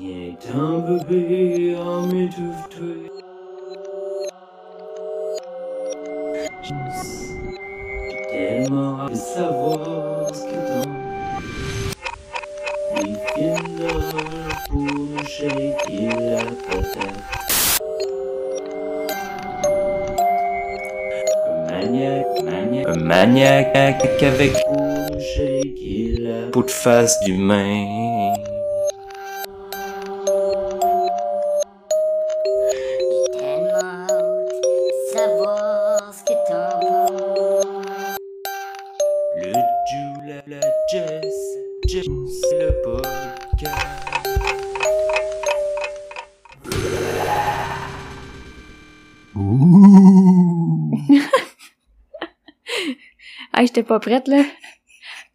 Il est un bébé à m'étouffer. J'ai tellement hâte de savoir ce que t'en films d'horreur pour me shaker la patate. Un maniaque, maniaque, un maniaque avec pour me shaker la peau de face d'humain. Pas prête, là.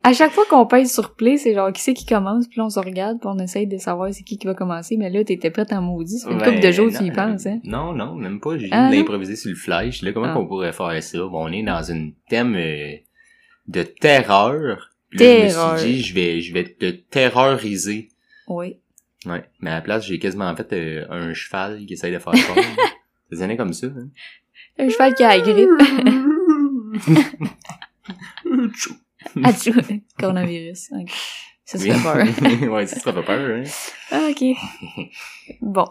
À chaque fois qu'on pèse sur play, c'est genre qui c'est qui commence, puis on se regarde, puis on essaye de savoir c'est qui qui va commencer, mais là t'étais prête en maudit, ça fait une couple de jours que tu y penses, hein. Non, non, même pas. J'ai Ah, l'improviser sur le flash. Là, comment Ah. qu'on pourrait faire ça? Bon, on est dans une thème euh, de terreur. Puis là, Terreur. Je me suis dit, je vais, je vais te terroriser. Oui. Ouais. Mais à la place, j'ai quasiment fait euh, un cheval qui essaye de faire peur. ça sonnait comme ça. Hein? Un cheval qui a la grippe. Atchou. Coronavirus. Ok. Ça se Oui. fait peur. ouais, ça, ça fait peur. Hein? Ah, ok. Bon.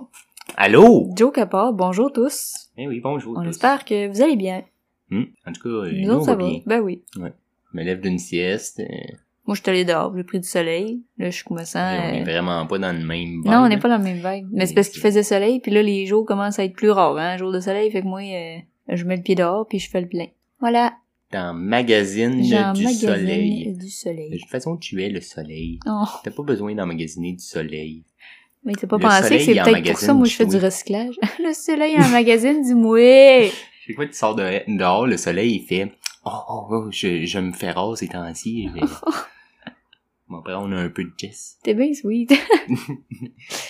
Allô? Joe Capard, bonjour tous. Eh oui, bonjour. On tous. espère que vous allez bien. Hmm. En tout cas, euh, Nous nous, on autres, ça va va. bien. Ben oui. Je me lève d'une sieste. euh, Moi, je suis allée dehors, j'ai pris du soleil. Là, je me sens... on est euh, vraiment pas dans le même Non, on vibe, n'est pas dans le même vibe. Mais c'est parce qu'il faisait soleil, puis là, les jours commencent à être plus rares, hein. Jour de soleil, fait que moi, euh, je mets le pied dehors, puis je fais le plein. Voilà. Dans magazine du magasine soleil. du De soleil. toute façon, tu es le soleil. Oh, T'as pas besoin d'emmagasiner du soleil. mais t'as pas Le pensé que c'est peut-être pour ça, moi, je fais du recyclage. le soleil en magazine du mouet. Fois que tu sors de, dehors, le soleil, il fait Oh, oh, oh, je, je me fais rare ces temps-ci. Bon, après, on a un peu de Jess. T'es bien sweet.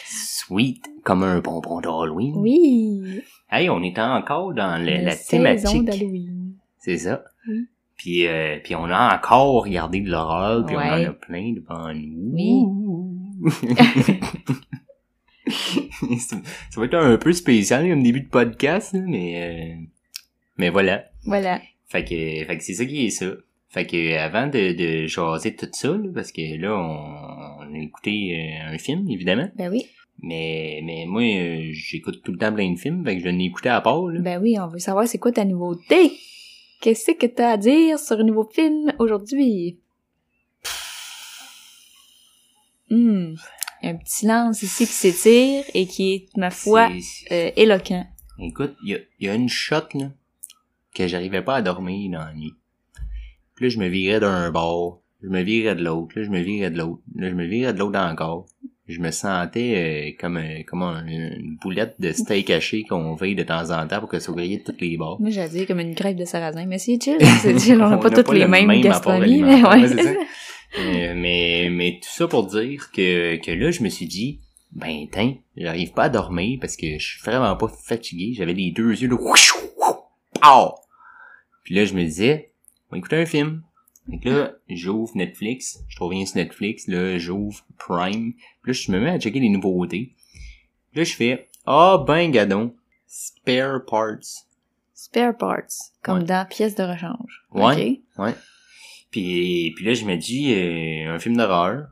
Sweet, comme un bonbon d'Halloween. oui. Hey, on est encore dans le- la thématique. d'Halloween. C'est ça. Oui. Puis, euh, puis on a encore regardé de l'horreur, puis on en a plein devant nous. Oui. ça ça va être un peu spécial comme début de podcast, mais euh, mais voilà. Voilà. Fait que, fait que c'est ça qui est ça. Fait que avant de, de jaser tout ça, là, parce que là on, on a écouté euh, un film évidemment, Ben oui. mais mais moi euh, j'écoute tout le temps plein de films, fait que je l'ai écouté à part. Là. Ben oui, on veut savoir c'est quoi ta nouveauté. Qu'est-ce que t'as à dire sur un nouveau film aujourd'hui? Hmm. Un petit lance ici qui s'étire et qui est, ma foi, euh, éloquent. Écoute, il y a, y a une shot, là, que j'arrivais pas à dormir dans la nuit. Puis là, je me virais d'un bord, je me virais de l'autre, là, je me virais de l'autre, là, je me virais de l'autre encore. Je me sentais euh, comme, un- comme un- une boulette de steak haché qu'on veille de temps en temps pour que ça grille de toutes les bords. Moi, j'allais dire comme une crêpe de sarrasin, mais c'est chill, c'est chill, on n'a pas toutes les le mêmes même gastronomies, mais ouais. ça. Euh, mais, mais tout ça pour dire que, que là, je me suis dit, ben, tiens, j'arrive pas à dormir parce que je suis vraiment pas fatigué. J'avais les deux yeux, là, pow! Puis là, je me disais, on va écouter un film. Donc là, j'ouvre Netflix, je trouve rien sur Netflix, là, j'ouvre Prime. Puis là, je me mets à checker les nouveautés. Puis là, je fais, ah, ben, gadon, spare parts. Spare parts, comme Ouais. dans pièce de rechange. Ouais. Ok. Ouais. Puis, puis là, je me dis, euh, un film d'horreur.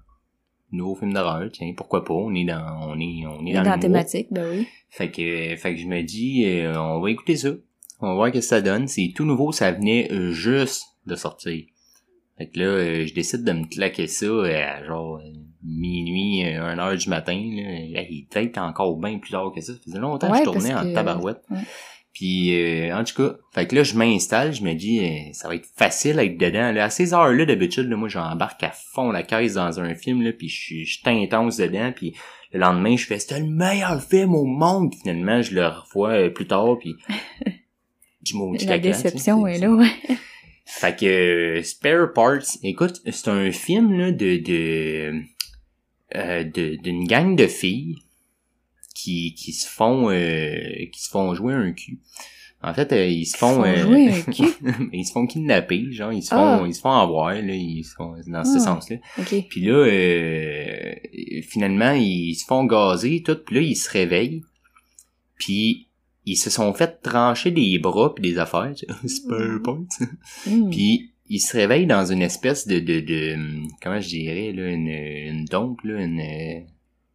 Nouveau film d'horreur, tiens, pourquoi pas, on est dans, on est, on est dans, dans, la thématique, ben oui. Fait que, fait que je me dis, euh, on va écouter ça. On va voir ce que ça donne. C'est tout nouveau, ça venait juste de sortir. Fait que là, euh, je décide de me claquer ça à genre euh, minuit, euh, 1 heure du matin. Là. Il être encore bien plus tard que ça. Ça faisait longtemps que je tournais en que- tabarouette. ouais. Puis, euh, en tout cas, fait que là, je m'installe, je me dis, euh, ça va être facile à être dedans. Là, à ces heures-là, d'habitude, là, moi, j'embarque à fond la caisse dans un film, là, puis je suis intense dedans, puis le lendemain, je fais, c'était le meilleur film au monde. Puis finalement, je le revois euh, plus tard, puis du maudit La déception est là, ouais. Fait que euh, Spare Parts, écoute, c'est un film là de de euh, d'une gang de filles qui qui se font euh, qui se font jouer un cul. En fait, euh, ils se Ils font, font euh, jouer un cul? ils se font kidnapper, genre ils se font, Ah. ils se font avoir là, ils sont dans ce Ah. sens-là. Ok. Puis là, euh, finalement, ils se font gazer, tout, puis là, ils se réveillent. Puis ils se sont fait trancher des bras puis des affaires, tu sais, spare parts. Hmm. Puis ils se réveillent dans une espèce de, de, de comment je dirais, là, une, une dompe, là, une,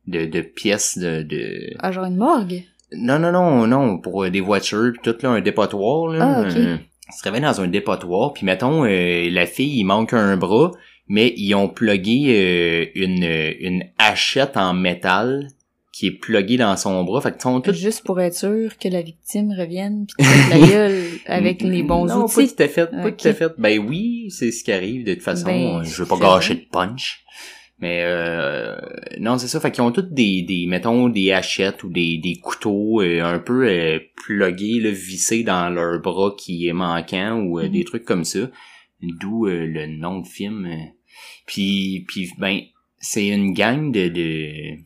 de, de pièce de, de... Ah, genre une morgue? Non, non, non, non, pour euh, des voitures, puis tout, là, un dépotoir, là. Ah, euh, ils se réveillent dans un dépotoir, puis mettons, euh, la fille, il manque un bras, mais ils ont plugué euh, une, une hachette en métal qui est pluguée dans son bras. Fait que sont toutes Juste pour être sûr que la victime revienne pis la gueule avec les bons non, outils. pas tout à fait, pas Ok. tout à fait. Ben oui, c'est ce qui arrive de toute façon. Ben, je veux pas gâcher de punch. Mais euh, non, c'est ça. Fait qu'ils ont toutes des, des mettons, des hachettes ou des, des couteaux euh, un peu euh, plugués, là, vissés dans leur bras qui est manquant ou euh, Mhm. des trucs comme ça. D'où euh, le nom de film. euh. Puis, puis ben, c'est une gang de, de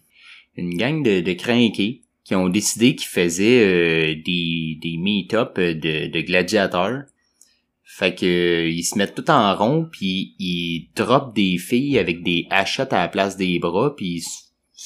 une gang de, de crinqués qui ont décidé qu'ils faisaient euh, des, des meet-up euh, de, de gladiateurs. Fait que euh, ils se mettent tout en rond puis ils droppent des filles avec des hachettes à la place des bras puis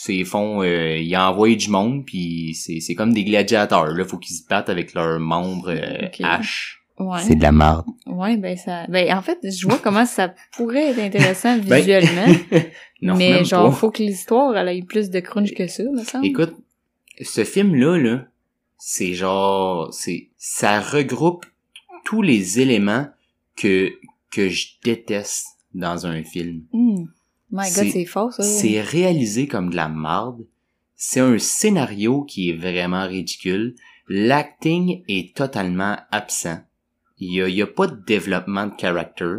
ils font euh, ils envoient du monde puis c'est c'est comme des gladiateurs là faut qu'ils se battent avec leurs membres euh, haches. Ouais. de la marde. Ouais, ben ça. Ben en fait, je vois comment ça pourrait être intéressant Ben, visuellement. non, mais même genre, pas. faut que l'histoire elle ait plus de crunch que ça, me semble. Écoute, ce film-là, là, c'est genre, c'est, ça regroupe tous les éléments que, que je déteste dans un film. Hmm. My god, c'est- c'est fort, ça. C'est réalisé comme de la marde. C'est un scénario qui est vraiment ridicule. L'acting est totalement absent. Il y a, y a pas de développement de character.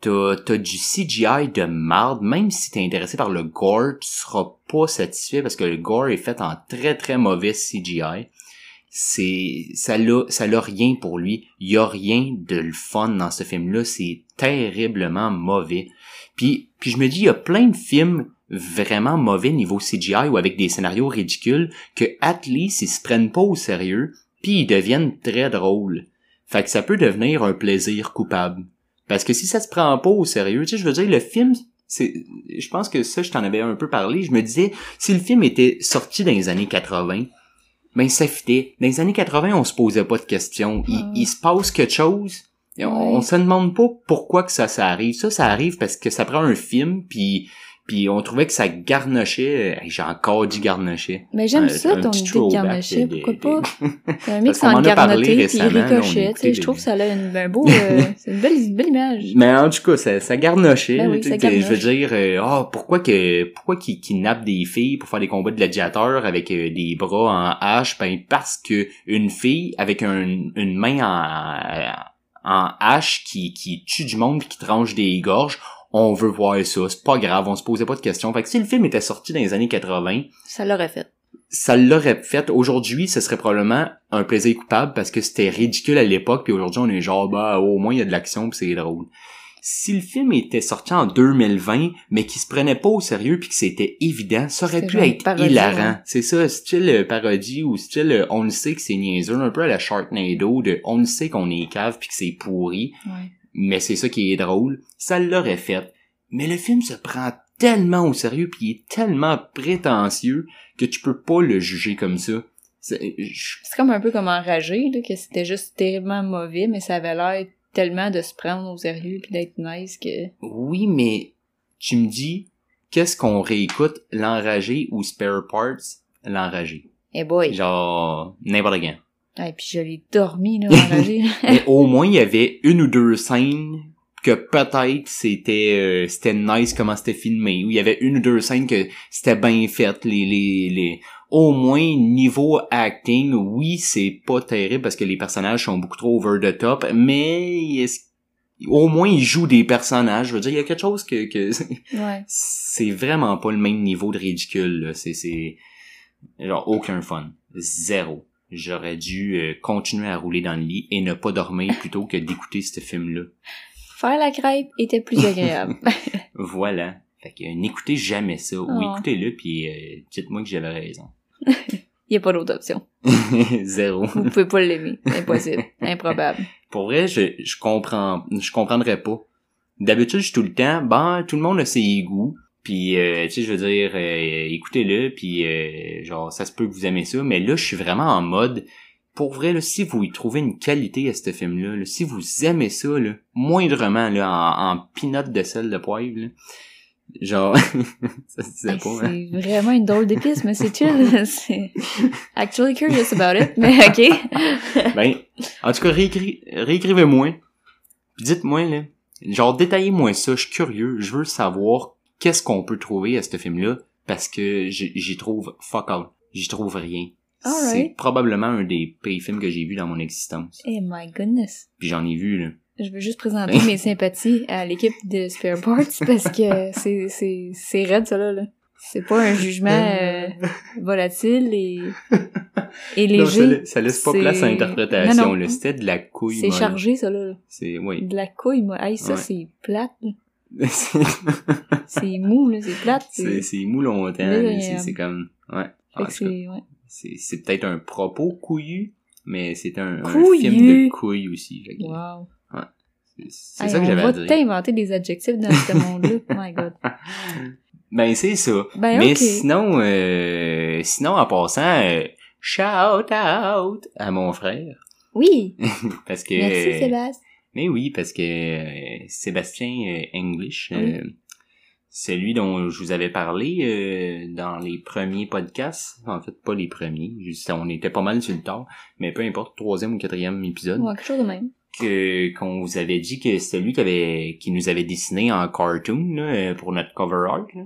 T'as, t'as du CGI de marde. Même si t'es intéressé par le gore, tu seras pas satisfait parce que le gore est fait en très très mauvais CGI. C'est, ça l'a, ça rien pour lui. Il y a rien de le fun dans ce film-là. C'est terriblement mauvais. Puis, puis je me dis, il y a plein de films vraiment mauvais niveau CGI ou avec des scénarios ridicules que at least ils se prennent pas au sérieux puis ils deviennent très drôles. Fait que ça peut devenir un plaisir coupable. Parce que si ça se prend pas au sérieux, tu sais, je veux dire, le film, c'est, je pense que ça, je t'en avais un peu parlé, je me disais, si le film était sorti dans les années 80, ben ça fitait. Dans les années 80, on se posait pas de questions. Il, il se passe quelque chose, et on, on se demande pas pourquoi que ça, ça arrive. Ça, ça arrive parce que ça prend un film, puis puis on trouvait que ça garnochait. Hey, J'ai encore dit garnochait. Mais j'aime Un- ça, ton idée de de- pourquoi pas? C'est un mix parlé garnoté puis ricochet, je trouve que ça a une, un beau, euh, c'est une belle, une belle image. Mais en tout cas, ça, ça garnochait. Ben oui, ça Je veux dire, euh, ah, pourquoi que pourquoi qu'ils kidnappent des filles pour faire des combats de gladiateurs avec euh, des bras en hache? Ben parce que une fille avec un- une main en, en hache qui, qui tue du monde puis qui tranche des gorges, on veut voir ça. C'est pas grave, on se posait pas de questions. Fait que si le film était sorti dans les années 80, Ça l'aurait fait. ça l'aurait fait. Aujourd'hui, ce serait probablement un plaisir coupable parce que c'était ridicule à l'époque, puis aujourd'hui, on est genre, bah, au moins, il y a de l'action, puis c'est drôle. Si le film était sorti en 2020, mais qu'il se prenait pas au sérieux, puis que c'était évident, ça aurait pu être parodie, hilarant. C'est ça, style euh, parodie ou style euh, on le sait que c'est niaiseux, un peu à la Sharknado, de on le sait qu'on est cave puis que c'est pourri, Ouais. Mais c'est ça qui est drôle. Ça l'aurait fait. Mais le film se prend tellement au sérieux puis il est tellement prétentieux que tu peux pas le juger comme ça. C'est- comme un peu comme enragé, là, que c'était juste terriblement mauvais, mais ça avait l'air tellement de se prendre au sérieux puis d'être nice que... Oui, mais tu me dis, qu'est-ce qu'on réécoute, l'enragé ou Spare Parts, l'enragé? Eh boy! Genre, n'importe quand. Et puis je l'ai dormi, là. Mais au moins, il y avait une ou deux scènes que peut-être c'était euh, c'était nice comment c'était filmé ou il y avait une ou deux scènes que c'était bien fait les les les au moins niveau acting oui c'est pas terrible parce que les personnages sont beaucoup trop over the top mais est-ce- au moins ils jouent des personnages je veux dire il y a quelque chose que que ouais. c'est vraiment pas le même niveau de ridicule là. c'est c'est genre aucun fun zéro j'aurais dû euh, continuer à rouler dans le lit et ne pas dormir plutôt que d'écouter ce film là Faire la crêpe était plus agréable. voilà fait que euh, n'écoutez jamais ça ou Oh. écoutez-le puis euh, dites-moi que j'avais raison Il y a pas d'autre option. Zéro. Vous pouvez pas l'aimer. Impossible. Improbable. Pour vrai, je, je comprends, je comprendrais pas. D'habitude, je suis tout le temps, ben, tout le monde a ses goûts. Puis, euh, tu sais, je veux dire, euh, écoutez-le, puis euh, genre, ça se peut que vous aimez ça. Mais là, je suis vraiment en mode, pour vrai, là, si vous y trouvez une qualité à ce film-là, là, si vous aimez ça, là, moindrement, là, en, en de sel de poivre, là, genre, ça se disait Hey, pas, hein. C'est vraiment une drôle d'épice, mais c'est chill. C'est actually curious about it, mais ok. Ben, en tout cas, réécri- réécrivez-moi. Dites-moi, là. Genre, détaillez-moi ça. Je suis curieux. Je veux savoir qu'est-ce qu'on peut trouver à ce film-là. Parce que j'y trouve fuck all. J'y trouve rien. C'est probablement un des pires films que j'ai vu dans mon existence. Eh my goodness. Puis j'en ai vu, là. Je veux juste présenter mes sympathies à l'équipe de Spare Parts parce que c'est, c'est, c'est raide, ça, là. là. C'est pas un jugement euh, volatile et, et Non, ça, léger. ça laisse pas place à interprétation, Non, non. là. C'était de la couille C'est chargé, ça, là. C'est, oui. De la couille, moi. Hey, ça, Ouais. c'est plate. là. c'est mou, là. C'est plate. c'est- mou longtemps, C'est comme, ouais. C'est, ouais. peut-être un propos couillu, mais c'est un, film de couilles aussi. Wow. C'est c'est Hey, ça que on j'avais va à dire. t'inventer des adjectifs dans ce monde-là. Oh my god. Ben c'est ça. Ben, mais sinon, euh, sinon en passant, euh, shout out à mon frère Oui. parce que. Merci, Sébastien. Mais oui, parce que euh, Sébastien euh, English, Oui. euh, celui dont je vous avais parlé euh, dans les premiers podcasts, en fait pas les premiers, juste on était pas mal sur le tard, mais peu importe, troisième ou quatrième épisode, Ouais, quelque chose de même. que qu'on vous avait dit que c'était lui qui avait qui nous avait dessiné en cartoon là, pour notre cover art. là.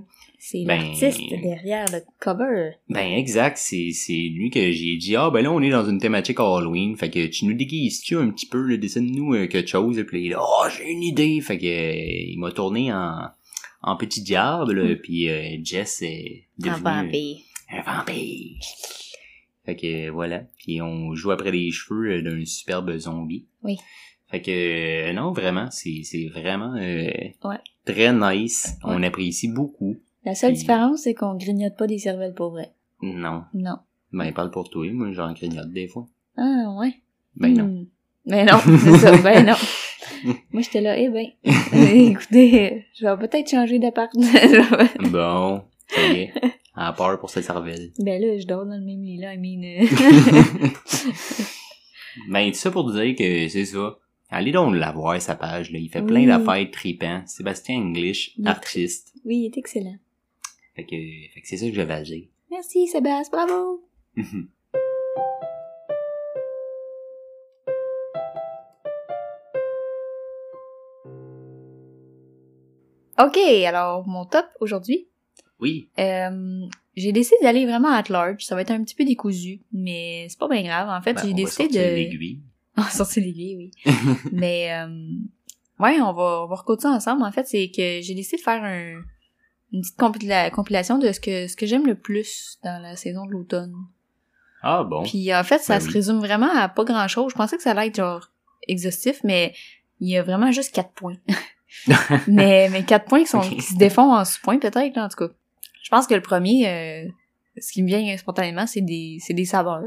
C'est Ben- l'artiste derrière le cover. Ben exact, c'est c'est lui que j'ai dit ah ben là on est dans une thématique Halloween, fait que tu nous déguises-tu un petit peu, là, dessine-nous euh, quelque chose, et puis là oh j'ai une idée, fait que euh, il m'a tourné en en petit diable, puis euh, Jess est Un devenu vampire. un vampire. Fait que voilà, puis on joue après les cheveux d'un superbe zombie. Oui. Fait que non vraiment, c'est c'est vraiment Ouais. très nice, on apprécie beaucoup. La seule différence, c'est qu'on grignote pas des cervelles pour vrai. Non, Non. ben parle pour toi, moi j'en grignote des fois. Ah, ouais. Ben non. Hmm. Ben non, c'est ça. Ben non. Moi, j'étais là, eh ben, euh, écoutez, je vais peut-être changer d'appart. Bon, ça y est. À peur pour sa cervelle. ben là, je dors dans le même lit là, I mean, euh, ben, tout ça pour dire que c'est ça. Allez donc la voir, sa page, là. Il fait Oui. plein d'affaires tripants. Sébastien English, artiste. Oui, il est excellent. Fait que, fait que c'est ça que j'avais à dire. Merci, Sébastien, bravo! Ok, alors, mon top aujourd'hui, oui. Euh, j'ai décidé d'aller vraiment at large. Ça va être un petit peu décousu, mais c'est pas bien grave. En fait, Ben, j'ai décidé de... l'aiguille. On va sortir l'aiguille, oui. mais, euh, ouais, on va, on va ça ensemble. En fait, c'est que j'ai décidé de faire un, une petite compila- compilation de ce que, ce que j'aime le plus dans la saison de l'automne. Ah bon. Puis, en fait, ça Ben se oui. résume vraiment à pas grand chose. Je pensais que ça allait être genre exhaustif, mais il y a vraiment juste quatre points. mais, mais quatre points qui sont, qui se défont en sous-points, peut-être, en tout cas. Je pense que le premier, euh, ce qui me vient spontanément, c'est des, c'est des saveurs.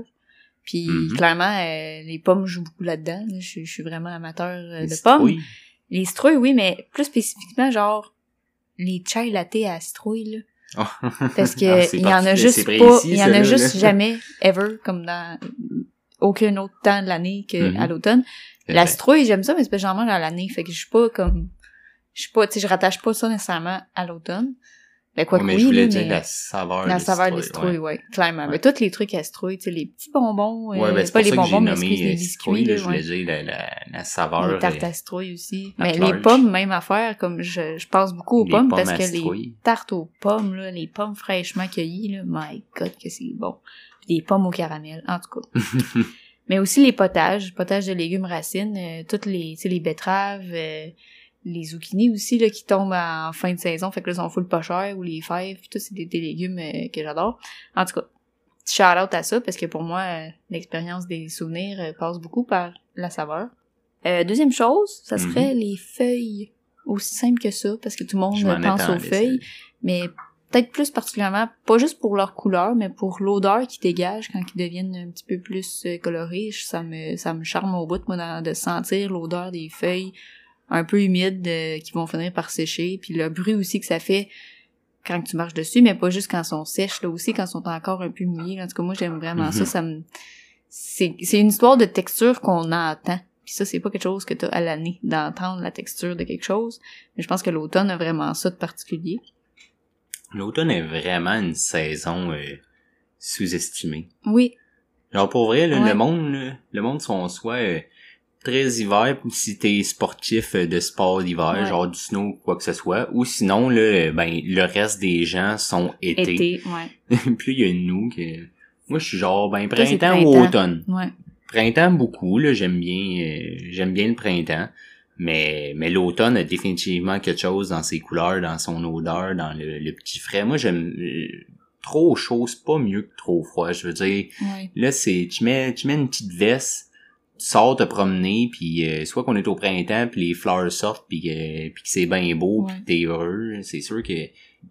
Puis Mhm. clairement, euh, les pommes jouent beaucoup là-dedans. là. Je, je suis vraiment amateur euh, de pommes. citrouilles. Les citrouilles, oui, mais plus spécifiquement, genre, les chai latte à citrouille, là. Parce que Ah, il y en a juste pas, il y en a juste là. jamais, ever, comme dans aucun autre temps de l'année que Mhm. à l'automne. La citrouille, j'aime ça, mais c'est pas généralement dans l'année. Fait que je suis pas comme, je suis pas, tu sais, je rattache pas ça nécessairement à l'automne. Ben, quoi que mais oui, je voulais là, dire mais la saveur la saveur des citrouille, citrouilles, ouais, clairement. Ouais. Mais tous les trucs à citrouille, tu sais, les petits bonbons, euh, Ouais, ben, c'est pas les bonbons, mais les euh, biscuits, là, je voulais dire la, la, la saveur. Les tartes euh, à citrouille aussi. Mais les pommes, même affaire, comme je, je pense beaucoup aux les pommes, pommes parce que les tartes aux pommes, là, les pommes fraîchement cueillies, là, my god, que c'est bon. Puis des pommes au caramel, en tout cas. Mais aussi les potages, potages de légumes racines, euh, toutes les, tu sais, les betteraves, euh, les zucchini aussi, là, qui tombent en fin de saison, fait que là, ils sont full pas chers, ou les fèves, tout, c'est des, des légumes euh, que j'adore. En tout cas, shout-out à ça, parce que pour moi, euh, l'expérience des souvenirs euh, passe beaucoup par la saveur. Deuxième chose, ça serait les feuilles. Aussi simple que ça, parce que tout le monde pense aux feuilles, mais peut-être plus particulièrement, pas juste pour leur couleur, mais pour l'odeur qu'ils dégagent quand ils deviennent un petit peu plus colorés. Ça me, ça me charme au bout, moi, de sentir l'odeur des feuilles un peu humides euh, qui vont finir par sécher, puis le bruit aussi que ça fait quand tu marches dessus, mais pas juste quand ils sont sèches, là aussi quand ils sont encore un peu mouillés. En tout cas, moi, j'aime vraiment ça. Mhm. Ça me, c'est, c'est une histoire de texture qu'on entend. Puis ça, c'est pas quelque chose que t'as à l'année, d'entendre la texture de quelque chose. Mais je pense que l'automne a vraiment ça de particulier. L'automne est vraiment une saison euh, sous-estimée. Oui, Genre pour vrai, là, Ouais. le monde, là, le monde sont soit euh, très hiver si t'es sportif euh, de sport d'hiver, Ouais. genre du snow ou quoi que ce soit, ou sinon là, euh, ben le reste des gens sont été. été, ouais. Puis il y a nous que moi je suis genre ben printemps ou automne. Ouais. Printemps beaucoup là, j'aime bien euh, j'aime bien le printemps. Mais, mais l'automne a définitivement quelque chose dans ses couleurs, dans son odeur, dans le, le petit frais. Moi, j'aime euh, trop chaud, c'est pas mieux que trop froid. Je veux dire, Ouais. Là, c'est tu mets tu mets une petite veste, sors te promener, puis euh, soit qu'on est au printemps, puis les fleurs sortent, puis que, puis que c'est bien beau, puis que t'es heureux. C'est sûr que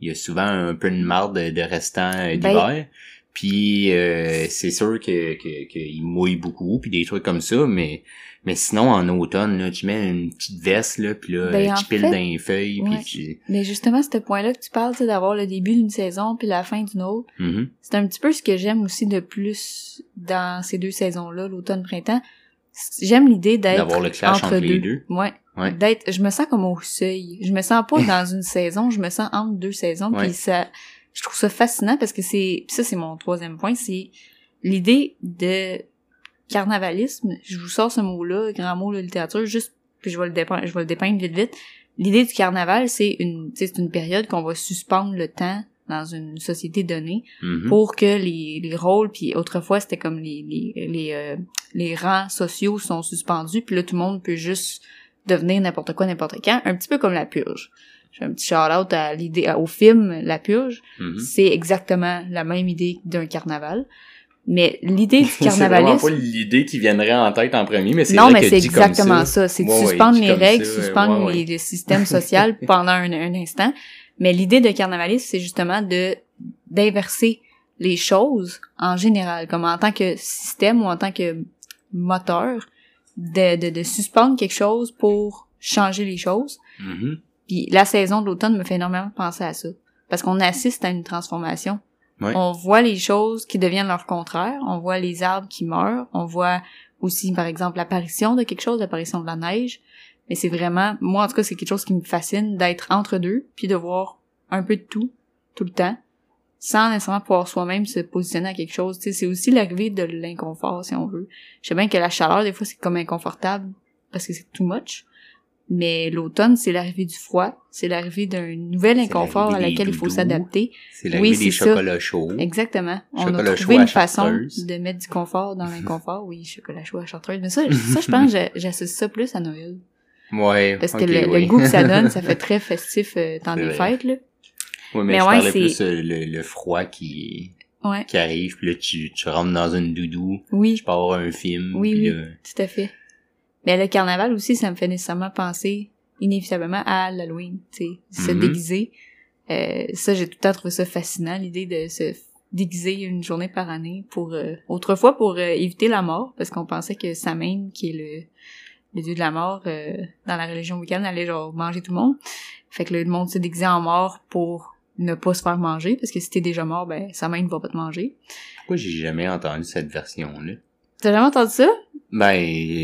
il y a souvent un peu de marde de, de restant euh, Ben- d'hiver. Puis euh, c'est sûr que que qu'il mouille beaucoup, puis des trucs comme ça, mais mais sinon en automne là, tu mets une petite veste là, puis là Ben, en tu piles fait, dans les feuilles, ouais. puis tu Mais justement, ce point-là que tu parles, d'avoir le début d'une saison puis la fin d'une autre, Mhm. c'est un petit peu ce que j'aime aussi de plus dans ces deux saisons-là, l'automne-printemps. J'aime l'idée d'être d'avoir le clash entre, les deux. Ouais. Ouais. D'être, je me sens comme au seuil. Je me sens pas dans une saison, je me sens entre deux saisons. Puis ça, je trouve ça fascinant parce que c'est, ça c'est mon troisième point, c'est l'idée de carnavalisme. Je vous sors ce mot-là, grand mot de littérature, juste puis je vais le dépeindre, je vais le dépeindre vite vite. L'idée du carnaval, c'est une, c'est une période qu'on va suspendre le temps dans une société donnée Mhm. pour que les, les rôles puis autrefois c'était comme les les les, euh, les rangs sociaux sont suspendus puis là tout le monde peut juste devenir n'importe quoi n'importe quand un petit peu comme la purge j'ai un petit shout out à l'idée au film la purge Mhm. c'est exactement la même idée d'un carnaval mais l'idée du C'est carnavalisme pas l'idée qui viendrait en tête en premier, mais c'est non, mais c'est exactement ça. ça. C'est de Ouais, suspendre les règles, ça, suspendre ouais. Les, le système social pendant un, un instant. Mais l'idée de carnavalisme, c'est justement de d'inverser les choses en général, comme en tant que système ou en tant que moteur, de, de, de suspendre quelque chose pour changer les choses. Mhm. Puis la saison de l'automne me fait énormément penser à ça. Parce qu'on assiste à une transformation. Ouais. On voit les choses qui deviennent leur contraire. On voit les arbres qui meurent. On voit aussi, par exemple, l'apparition de quelque chose, l'apparition de la neige. Mais c'est vraiment, moi en tout cas, c'est quelque chose qui me fascine d'être entre deux, puis de voir un peu de tout, tout le temps, sans nécessairement pouvoir soi-même se positionner à quelque chose. Tu sais, c'est aussi l'arrivée de l'inconfort, si on veut. Je sais bien que la chaleur, des fois, c'est comme inconfortable, parce que c'est too much. Mais l'automne, c'est l'arrivée du froid, c'est l'arrivée d'un nouvel inconfort à laquelle il faut s'adapter. C'est l'arrivée Oui, des ça. chauds. Exactement. On a trouvé une façon de mettre du confort dans l'inconfort. Oui, chocolat chaud à chartreuse. Mais ça, ça je pense, j'associe ça plus à Noël. Ouais. Parce que le, oui. le goût que ça donne, ça fait très festif euh, dans les vrai. fêtes, là. Ouais, mais, Mais je ouais, parlais plus euh, le, le froid qui Ouais. qui arrive, puis là tu, tu rentres dans une doudou, Oui, tu pars voir un film, Oui, puis oui. là, tout à fait. Mais le carnaval aussi, ça me fait nécessairement penser inévitablement à l'Halloween, tu sais, se Mhm. déguiser. Euh, ça, j'ai tout le temps trouvé ça fascinant, l'idée de se déguiser une journée par année pour euh, autrefois pour euh, éviter la mort parce qu'on pensait que Samhain qui est le le dieu de la mort euh, dans la religion wiccan allait genre manger tout le monde fait que le monde s'est déguisé en mort pour ne pas se faire manger parce que si t'es déjà mort ben Samhain ne va pas te manger pourquoi j'ai jamais entendu cette version-là? t'as jamais entendu ça? Ben,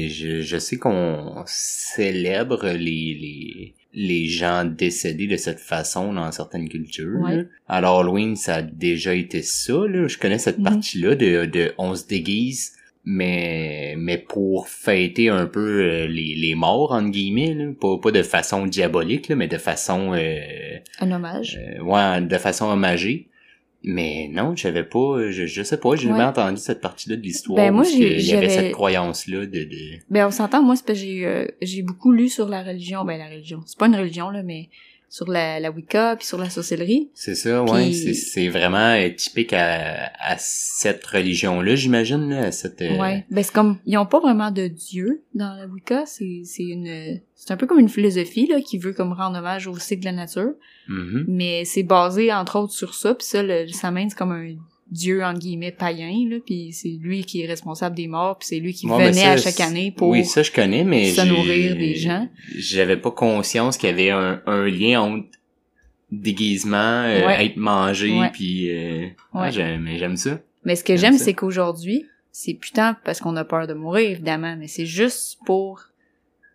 je, je sais qu'on célèbre les, les, les gens décédés de cette façon dans certaines cultures. Ouais. Alors Halloween, ça a déjà été ça. Là. Je connais cette Mhm. partie-là de, de on se déguise, mais mais pour fêter un peu euh, les, les morts entre guillemets, là. Pas, pas de façon diabolique, là, mais de façon euh, un hommage euh, ouais, de façon hommagée. Mais non, j'avais pas, je, je sais pas, j'ai jamais Ouais. entendu cette partie-là de l'histoire. Ben, moi, parce y avait j'avais- cette croyance-là de, de... Ben on s'entend, moi c'est parce que j'ai euh, j'ai beaucoup lu sur la religion, ben la religion, c'est pas une religion là, mais sur la, la Wicca puis sur la sorcellerie. C'est ça, ouais. Puis- C'est, c'est vraiment euh, typique à, à cette religion-là, j'imagine, là, à cette... euh, Ouais. Ben c'est comme ils ont pas vraiment de dieu dans la Wicca, c'est c'est une c'est un peu comme une philosophie là qui veut comme rendre hommage au cycle de la nature, mhm. mais c'est basé entre autres sur ça, puis ça le Samhain c'est comme un dieu entre guillemets païen là, puis c'est lui qui est responsable des morts, puis c'est lui qui ben venait ça, à chaque année pour Oui, ça, je connais, mais... se nourrir des gens. J'avais pas conscience qu'il y avait un, un lien entre déguisement, euh, Ouais. être mangé, puis... Euh... Ouais. j'aime, mais j'aime ça. Mais ce que j'aime, c'est qu'aujourd'hui, c'est putain parce qu'on a peur de mourir, évidemment, mais c'est juste pour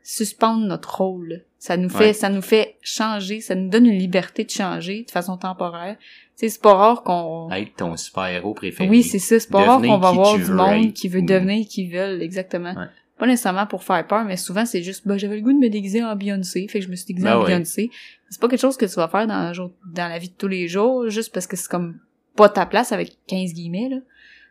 suspendre notre rôle. Ça nous fait, Ouais. ça nous fait changer, ça nous donne une liberté de changer de façon temporaire. Tu sais, c'est pas rare qu'on... Être ton super-héros préféré. Oui, c'est ça, c'est pas rare qu'on va voir du monde être. qui veut Mm. devenir qui veulent, exactement. Ouais. Pas nécessairement pour faire peur, mais souvent c'est juste, bah, j'avais le goût de me déguiser en Beyoncé, fait que je me suis déguisée Ben en ouais. Beyoncé. C'est pas quelque chose que tu vas faire dans, jour- dans la vie de tous les jours, juste parce que c'est comme pas ta place avec 15 guillemets, là.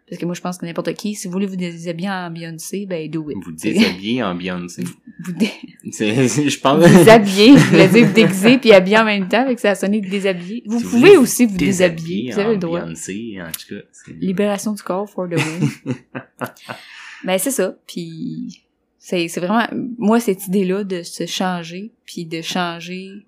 Parce que moi, je pense que n'importe qui, si vous voulez vous déshabiller en Beyoncé, ben, do it. Vous déshabillez en Beyoncé. Vous dé- je pense... vous déshabiller, je voulais dire vous déguiser puis habiller en même temps, avec que ça a sonné de déshabiller. Vous Si pouvez aussi vous déshabiller, vous avez le droit. Beyoncé, en tout cas. Libération du corps for the win. ben c'est ça. Puis c'est c'est vraiment moi cette idée là de se changer puis de changer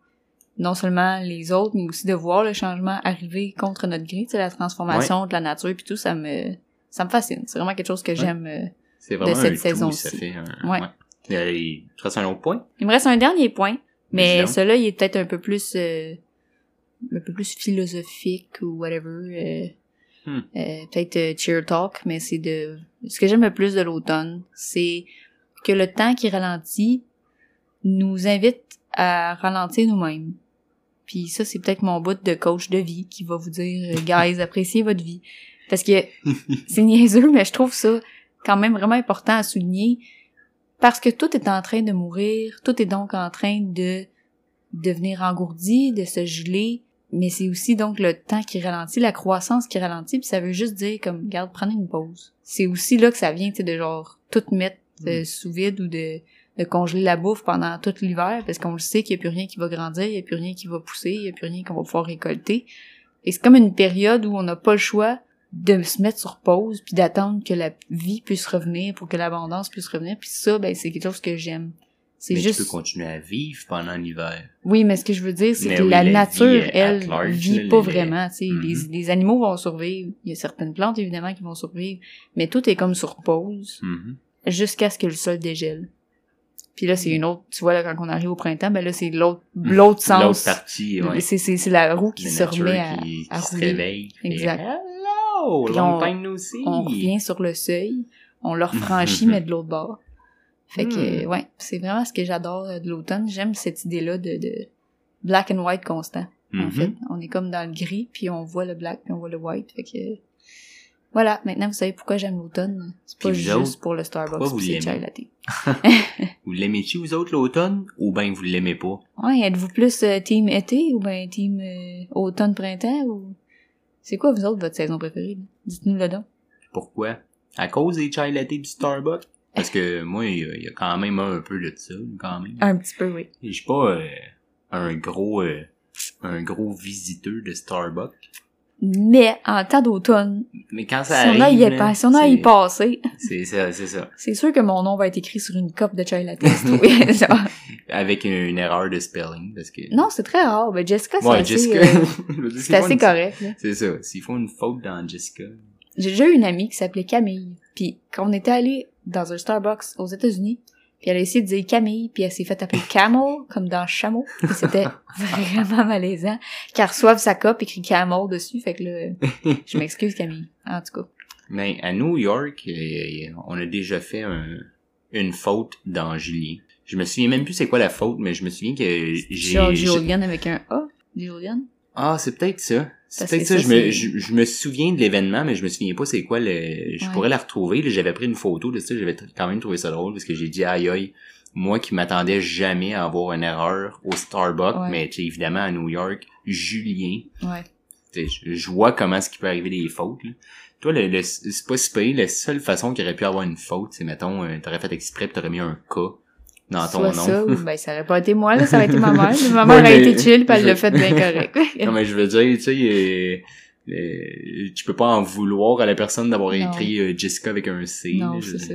non seulement les autres mais aussi de voir le changement arriver contre notre gré, tu sais la transformation de la nature puis tout ça me ça me fascine. C'est vraiment quelque chose que j'aime. euh. C'est vraiment cette un tout, saison-ci. ça fait un... Ouais. Euh, Il te reste un autre point? Il me reste un dernier point, mais celui-là il est peut-être un peu plus euh, un peu plus philosophique ou whatever. euh, Hmm. euh, peut-être euh, cheer talk, mais c'est de ce que j'aime le plus de l'automne, c'est que le temps qui ralentit nous invite à ralentir nous-mêmes. Puis ça, c'est peut-être mon bout de coach de vie qui va vous dire, guys, appréciez votre vie. Parce que c'est niaiseux, mais je trouve ça quand même vraiment important à souligner parce que tout est en train de mourir, tout est donc en train de devenir engourdi, de se geler, mais c'est aussi donc le temps qui ralentit, la croissance qui ralentit, puis ça veut juste dire comme, garde, prenez une pause. C'est aussi là que ça vient, tu sais, de genre tout mettre euh, sous vide ou de, de congeler la bouffe pendant tout l'hiver, parce qu'on le sait qu'il n'y a plus rien qui va grandir, il n'y a plus rien qui va pousser, il n'y a plus rien qu'on va pouvoir récolter. Et c'est comme une période où on n'a pas le choix de se mettre sur pause puis d'attendre que la vie puisse revenir pour que l'abondance puisse revenir puis ça ben c'est quelque chose que j'aime c'est juste tu peux continuer à vivre pendant l'hiver. oui mais ce que je veux dire c'est que oui, la, la nature elle large, vit pas les- vraiment tu sais Mhm. les, les animaux vont survivre il y a certaines plantes évidemment qui vont survivre mais tout est comme sur pause Mhm. jusqu'à ce que le sol dégèle puis là c'est une autre tu vois là quand on arrive au printemps ben là c'est l'autre l'autre sens L'autre partie, ouais. c'est c'est c'est la roue qui se remet à, qui, à qui se rouler. réveille. fait, Puis Long on- time no see! on revient sur le seuil, on le refranchit, mais de l'autre bord. Fait que, Hmm. ouais, c'est vraiment ce que j'adore euh, de l'automne. J'aime cette idée-là de, de black and white constant, en Mhm. fait. On est comme dans le gris, puis on voit le black, puis on voit le white. Fait que, voilà, maintenant vous savez pourquoi j'aime l'automne? C'est pas juste autres, pour le Starbucks vous l'aimez? chai latte. Vous l'aimez-tu, vous autres, l'automne? Ou ben vous l'aimez pas? Ouais, êtes-vous plus euh, team été ou ben team euh, automne-printemps ou... C'est quoi, vous autres, votre saison préférée? Dites-nous le donc. Pourquoi? À cause des chai latte du Starbucks? Parce que moi, il y, a- il y a quand même un peu de ça, quand même. Un petit peu, oui. Je suis pas euh, un gros euh, un gros visiteur de Starbucks. Mais en temps d'automne, Mais quand si ça on arrive, a y, là, pas, si on a y c'est- passer, c'est ça, c'est ça. c'est sûr que mon nom va être écrit sur une coupe de chai latte. Avec une, une erreur de spelling, parce que... non, c'est très rare. Ben, Jessica, c'est Ouais, assez, Jessica. euh, c'est assez une- correct. C'est ça. S'ils font une faute dans Jessica. J'ai déjà eu une amie qui s'appelait Camille. Puis quand on était allé dans un Starbucks aux États-Unis, puis elle a essayé de dire Camille, puis elle s'est fait appeler Camel, comme dans chameau. C'était vraiment malaisant. Qu'elle reçoive sa coupe écrit Camel dessus. Fait que là, je m'excuse Camille. En tout cas. Mais à New York, euh, on a déjà fait un- une faute dans Julien. Je me souviens même plus c'est quoi la faute, mais je me souviens que j'ai- Julian avec un A? Julian? Ah, c'est peut-être ça. C'est peut-être ça. ça, Je me, je, je me souviens de l'événement, mais je me souviens pas c'est quoi le... Je Ouais. pourrais la retrouver. là. J'avais pris une photo de ça. J'avais quand même trouvé ça drôle parce que j'ai dit aïe aïe. Moi qui m'attendais jamais à avoir une erreur au Starbucks, Ouais. mais tu sais, évidemment à New York, Julien, Ouais. je, je vois comment ce qui peut arriver des fautes. là. Toi, le, le- c'est pas si payé. La seule façon qu'il aurait pu avoir une faute, c'est mettons, euh, t'aurais fait exprès pis t'aurais mis un K dans ton Soit nom. ça, ou ben ça aurait pas été moi, là, ça aurait été ma mère. Ma mère Ouais, a été chill, pis elle l'a fait bien correct. non, mais je veux dire, tu sais, tu peux pas en vouloir à la personne d'avoir écrit euh, Jessica avec un C. non, c'est ça.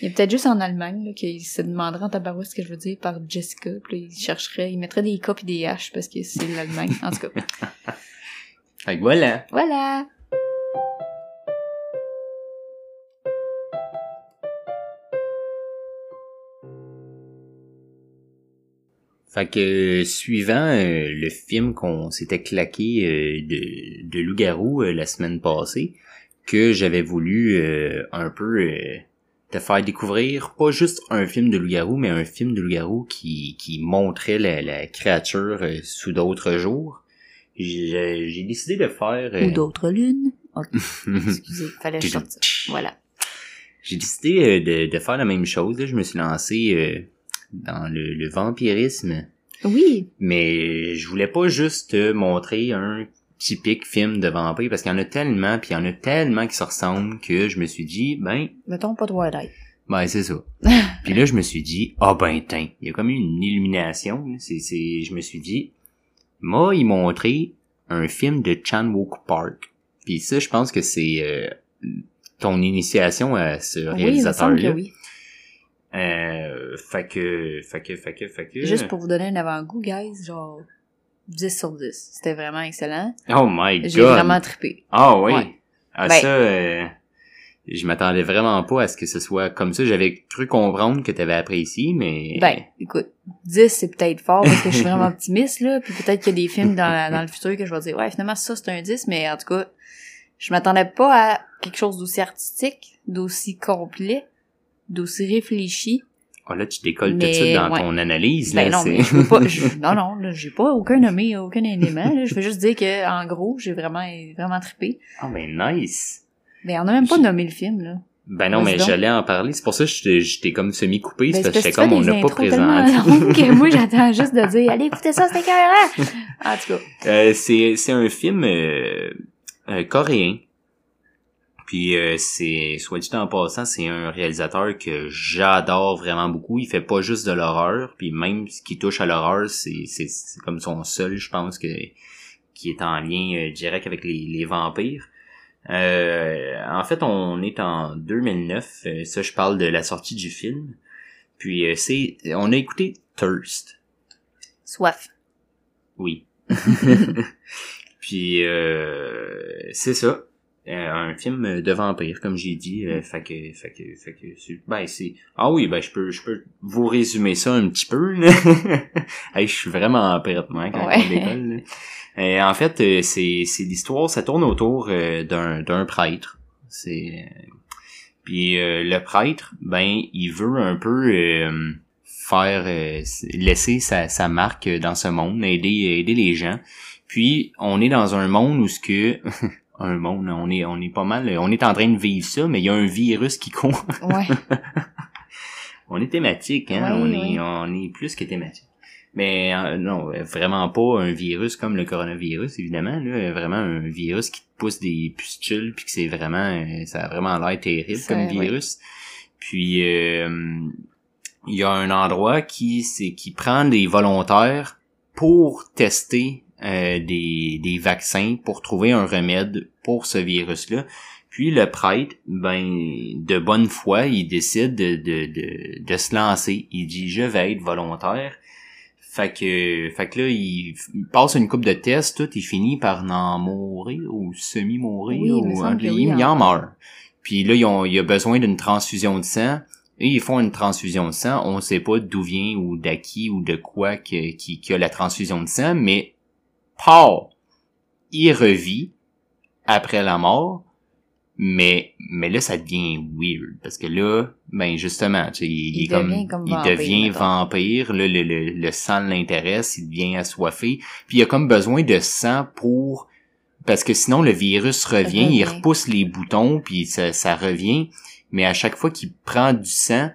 Il y a peut-être juste en Allemagne, là, qu'il se demanderait en tabarouette ce que je veux dire par Jessica, puis là, il chercherait, il mettrait des K pis des H parce que c'est l'Allemagne. En tout cas. Fait que voilà. Voilà! Fait que suivant euh, le film qu'on s'était claqué euh, de, de Loup-garou euh, la semaine passée, que j'avais voulu un peu te faire découvrir pas juste un film de loup-garou, mais un film de loup-garou qui, qui montrait la, la créature sous d'autres jours. J'ai décidé de faire... Ou d'autres lunes. Excusez, fallait ça. Voilà. J'ai décidé de, de faire la même chose. là. Je me suis lancé dans le, le vampirisme. Oui, Mais je voulais pas juste te montrer un typique film de vampire parce qu'il y en a tellement, puis il y en a tellement qui se ressemblent que je me suis dit, ben, mettons pas Twilight. ben c'est ça. puis là, je me suis dit, ah ben tiens, il y a comme eu une illumination. là. C'est, c'est, je me suis dit, moi, il montré un film de Chan Wook Park. Puis ça, je pense que c'est euh, ton initiation à ce Oui, il me réalisateur-là. semble que oui. Euh, fait que, fait que, fait que, fait que... Juste pour vous donner un avant-goût, guys, genre 10 sur 10. C'était vraiment excellent. Oh my god! J'ai vraiment trippé. Ah oui. Ouais. Ah Ben- ça, euh, je m'attendais vraiment pas à ce que ce soit comme ça. J'avais cru comprendre que t'avais apprécié, mais... Ben, écoute, 10 c'est peut-être fort parce que je suis vraiment optimiste, là, puis peut-être qu'il y a des films dans, la- dans le futur que je vais dire, ouais, finalement, ça c'est un 10, mais en tout cas, je m'attendais pas à quelque chose d'aussi artistique, d'aussi complet, d'aussi réfléchi. Oh, là, tu décolles Mais, tout ça dans ouais. ton analyse, Ben là. non, mais je veux pas, je- non, non, là, j'ai pas aucun nommé, aucun élément, là. Je veux juste dire que, en gros, j'ai vraiment, vraiment trippé. Ah, ben nice. Mais on a même pas Je- nommé le film, là. Ben non, mais j'allais en parler. C'est pour ça que t'ai comme semi-coupé. Ben, c'est parce que j'étais comme, on n'a pas présenté. que moi, j'attends juste de dire, allez, écoutez ça, c'était écœurant! En tout cas. Euh, c'est c'est un film euh, euh, coréen. Puis euh, c'est soit dit en passant, c'est un réalisateur que j'adore vraiment beaucoup. Il fait pas juste de l'horreur, puis même ce qui touche à l'horreur, c'est c'est c'est comme son seul, je pense que qui est en lien euh, direct avec les, les vampires. Euh, en fait, on est en 2009. euh, ça, je parle de la sortie du film. Puis euh, c'est, on a écouté Thirst. Soif. Oui. Puis euh, c'est ça. Euh, un film de vampire, comme j'ai dit. Euh, fait que, fait que, fait que, c'est- ben c'est. Ah oui, ben je peux, je peux vous résumer ça un petit peu. Là. hey, je suis vraiment prête, moi, quand Ouais. là. Euh, en fait, euh, c'est, c'est l'histoire, ça tourne autour euh, d'un, d'un prêtre. C'est. euh, Puis euh, le prêtre, ben, il veut un peu euh, faire euh, laisser sa, sa marque dans ce monde, aider aider les gens. Puis on est dans un monde où ce que un monde, on est on est pas mal, on est en train de vivre ça, mais il y a un virus qui court. Ouais. on est thématique, hein, on est on est plus que thématique. Mais euh, non, vraiment pas un virus comme le coronavirus, évidemment. Là, vraiment un virus qui te pousse des pustules, puis que c'est vraiment, euh, ça a vraiment l'air terrible comme virus. Puis euh, il y a un endroit qui c'est qui prend des volontaires pour tester euh, des, des vaccins pour trouver un remède pour ce virus-là. Puis le prêtre, ben, de bonne foi, il décide de, de, de, de se lancer. Il dit je vais être volontaire. Fait que, fait que là, il, passe une coupe de tests, tout, il finit par en mourir ou semi-mourir Oui, ou que il, oui, il en en- meurt. Puis là, ils ont, il a besoin d'une transfusion de sang. Et ils font une transfusion de sang. On sait pas d'où vient ou d'acquis ou de quoi qui, qui a la transfusion de sang, mais Paul, il revit après la mort. Mais, mais là, ça devient weird. Parce que là, ben, justement, tu sais, il, Il est comme, devient comme il vampire, devient mettons. vampire. Là, le, le, le sang l'intéresse, il devient assoiffé. Puis il a comme besoin de sang pour, parce que sinon le virus revient, il repousse les boutons, puis ça, ça revient. Mais à chaque fois qu'il prend du sang,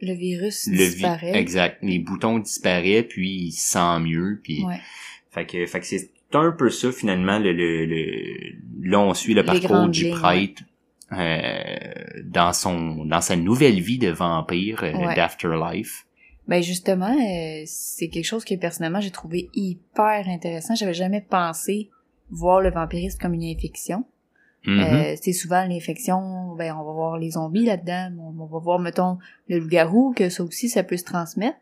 Le virus le vi- disparaît. exact, les boutons disparaissent, puis il se sent mieux, puis Ouais. Fait que, fait que c'est un peu ça finalement le, le, le- là on suit le Les parcours du prêtre euh, dans son dans sa nouvelle vie de vampire euh, Ouais. d'afterlife Ben justement, euh, c'est quelque chose que personnellement j'ai trouvé hyper intéressant. J'avais jamais pensé voir le vampirisme comme une infection. Mhm. Euh, c'est souvent l'infection, ben on va voir les zombies là-dedans, on, on va voir mettons le loup-garou que ça aussi ça peut se transmettre.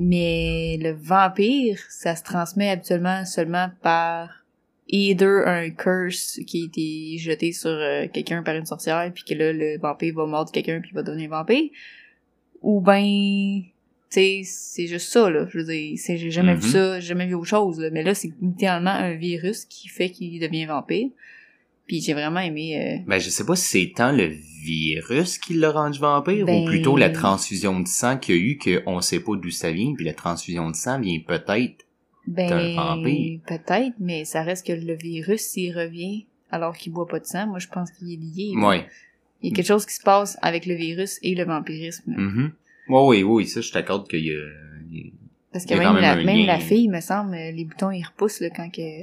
Mais le vampire, ça se transmet habituellement seulement par either un curse qui a été jeté sur euh, quelqu'un par une sorcière puis que là le vampire va mordre quelqu'un puis il va devenir vampire ou ben tu sais c'est juste ça là je veux dire j'ai jamais vu Mhm. ça j'ai jamais vu autre chose là. mais là c'est littéralement un virus qui fait qu'il devient vampire puis j'ai vraiment aimé euh, Ben, je sais pas si c'est tant le virus qui l'a rendu vampire Ben- ou plutôt la transfusion de sang qu'il y a eu qu'on sait pas d'où ça vient, puis la transfusion de sang vient peut-être. ben un vampire. peut-être mais ça reste que le virus s'il revient alors qu'il boit pas de sang moi je pense qu'il est lié là. Ouais. il y a quelque chose qui se passe avec le virus et le vampirisme. Mhm. Ouais, oui, oui, ça, je t'accorde qu'il y a... il Parce Il que même, même la, même la fille, me semble, les boutons, ils repoussent là, quand que...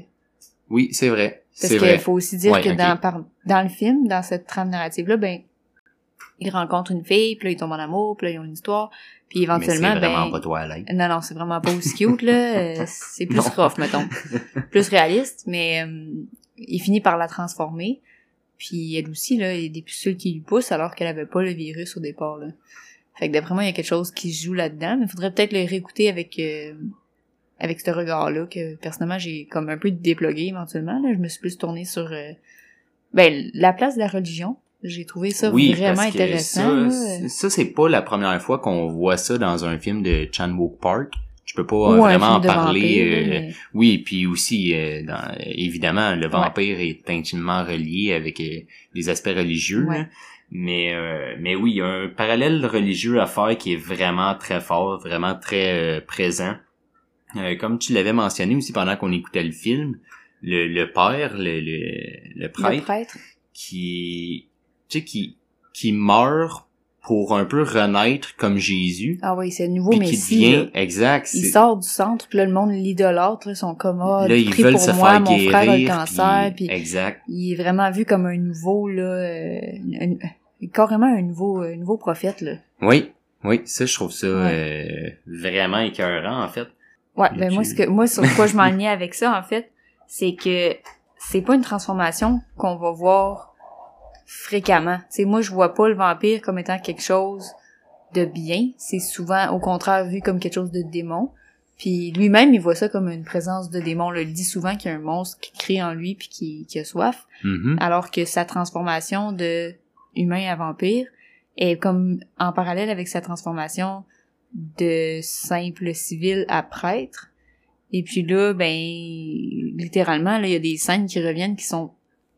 Oui, c'est vrai. Parce qu'il faut aussi dire Ouais, que dans, par, dans le film, dans cette trame narrative-là, ben, ils rencontrent une fille, puis là, ils tombent en amour, puis là, ils ont une histoire, puis Mais éventuellement, c'est vraiment ben... pas Twilight. Non, non, c'est vraiment pas aussi cute, là. euh, c'est plus Non. rough, mettons. Plus réaliste, mais euh, il finit par la transformer. Puis elle aussi, là, il y a des pustules qui lui poussent alors qu'elle avait pas le virus au départ, là. Fait que d'après moi, il y a quelque chose qui se joue là-dedans, mais il faudrait peut-être le réécouter avec euh, avec ce regard-là, que personnellement, j'ai comme un peu déplogué éventuellement, là. Je me suis plus tournée sur euh, ben, la place de la religion. J'ai trouvé ça oui, vraiment parce que intéressant. Ça, là. ça, c'est pas la première fois qu'on voit ça dans un film de Chan Wook Park. Je peux pas euh, vraiment en parler. vampire, euh, mais- Oui, puis aussi, euh, dans, évidemment, le vampire est intimement relié avec les aspects religieux. Ouais. Mais, euh, mais oui, il y a un parallèle religieux à faire qui est vraiment très fort, vraiment très euh, présent. Euh, comme tu l'avais mentionné aussi pendant qu'on écoutait le film, le, le père, le, le, le Le prêtre, qui, tu sais, qui, qui meurt pour un peu renaître comme Jésus. Ah oui, c'est le nouveau puis qui Messie. devient, là. exact. Il sort du centre, puis là, le monde l'idolâtre, ils sont comme, ah, Là, ils prie veulent pour se moi, faire mon frère a le guérir. cancer, puis- puis Exact. il est vraiment vu comme un nouveau, là, euh, un- un- carrément un nouveau, un nouveau prophète, là. Oui, oui, ça, je trouve ça Ouais. euh, vraiment écœurant, en fait. Ouais, ben moi, ce que, moi, sur quoi je m'enlignais avec ça, en fait, c'est que c'est pas une transformation qu'on va voir fréquemment. Sais, moi, je vois pas le vampire comme étant quelque chose de bien. C'est souvent, au contraire, vu comme quelque chose de démon. Puis lui-même, il voit ça comme une présence de démon. là. Il dit souvent qu'il y a un monstre qui crie en lui puis qui, qui a soif. Mhm. alors que sa transformation de humain à vampire est comme en parallèle avec sa transformation de simple civil à prêtre. Et puis là, ben, littéralement, là, il y a des scènes qui reviennent qui sont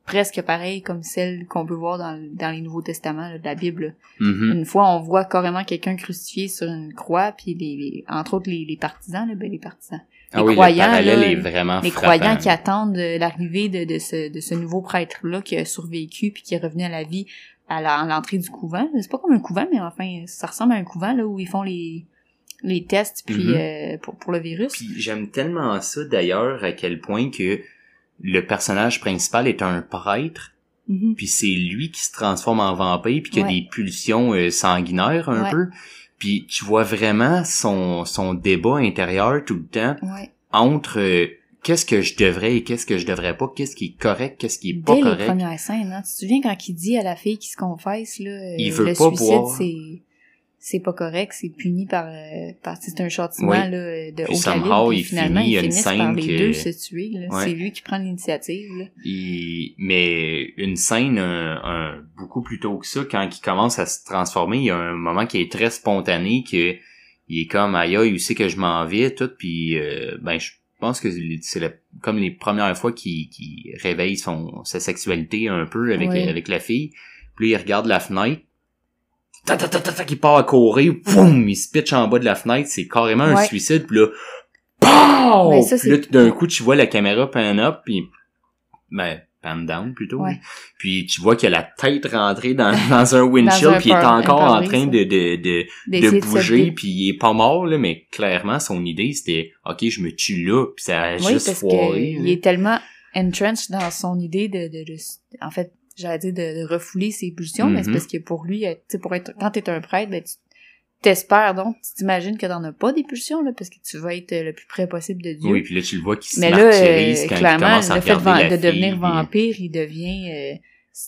presque pareilles comme celles qu'on peut voir dans, dans les Nouveaux Testaments là, de la Bible. Mhm. Une fois, on voit carrément quelqu'un crucifié sur une croix, puis les, les- entre autres les, les partisans, là, ben, les partisans, Ah les oui, croyants, le parallèle là, est vraiment les frappant. croyants qui attendent euh, l'arrivée de, de, ce, de ce nouveau prêtre-là qui a survécu puis qui est revenu à la vie à l'entrée du couvent. C'est pas comme un couvent, mais enfin, ça ressemble à un couvent là où ils font les, les tests puis Mhm. euh, pour, pour le virus. Puis j'aime tellement ça d'ailleurs à quel point que le personnage principal est un prêtre, Mhm. puis c'est lui qui se transforme en vampire, puis qui a des pulsions euh, sanguinaires un Ouais. peu. Puis tu vois vraiment son, son débat intérieur tout le temps Ouais. entre euh, qu'est-ce que je devrais et qu'est-ce que je devrais pas, qu'est-ce qui est correct, qu'est-ce qui est pas Dès les correct. premières scènes, hein, tu te souviens quand il dit à la fille qui se confesse là, euh, Il veut le pas suicide c'est c'est pas correct, c'est puni par euh, par c'est un châtiment Oui. là, de Puis haut somehow, calibre, puis il finalement finit, il y a une finissent par scène les que- deux se tuer. Ouais. c'est lui qui prend l'initiative. Il- mais une scène un, un- beaucoup plus tôt que ça, quand il commence à se transformer, il y a un moment qui est très spontané, que il est comme aïe aïe, où c'est que je m'en vais, tout, puis euh, ben je pense que c'est comme les premières fois qu'il réveille son sa sexualité un peu avec avec la fille. Puis il regarde la fenêtre. Ta ta ta ta ta, il part à courir, boum, il se pitch en bas de la fenêtre, c'est carrément un Ouais. suicide, puis là, ça, Puis là, d'un coup, tu vois la caméra pan up, puis ben, pan down plutôt. Ouais. Puis tu vois qu'il a la tête rentrée dans, dans un windshield, un puis il est encore en train de, de, de, de bouger, puis il est pas mort, là, mais clairement, son idée, c'était, OK, je me tue là, puis ça a Oui, juste parce foiré. il est tellement entrenched dans son idée de, de, de- en fait, j'allais dire de, de refouler ses pulsions, mais c'est Mhm. parce que pour lui, euh, tu sais, pour être, quand t'es un prêtre, ben, tu, t'espères donc, tu t'imagines que t'en as pas des pulsions, là, parce que tu vas être euh, le plus près possible de Dieu. Oui, puis là, tu le vois qui se Mais là, euh, quand il clairement, commence à le fait de, devenir vampire, il devient... euh,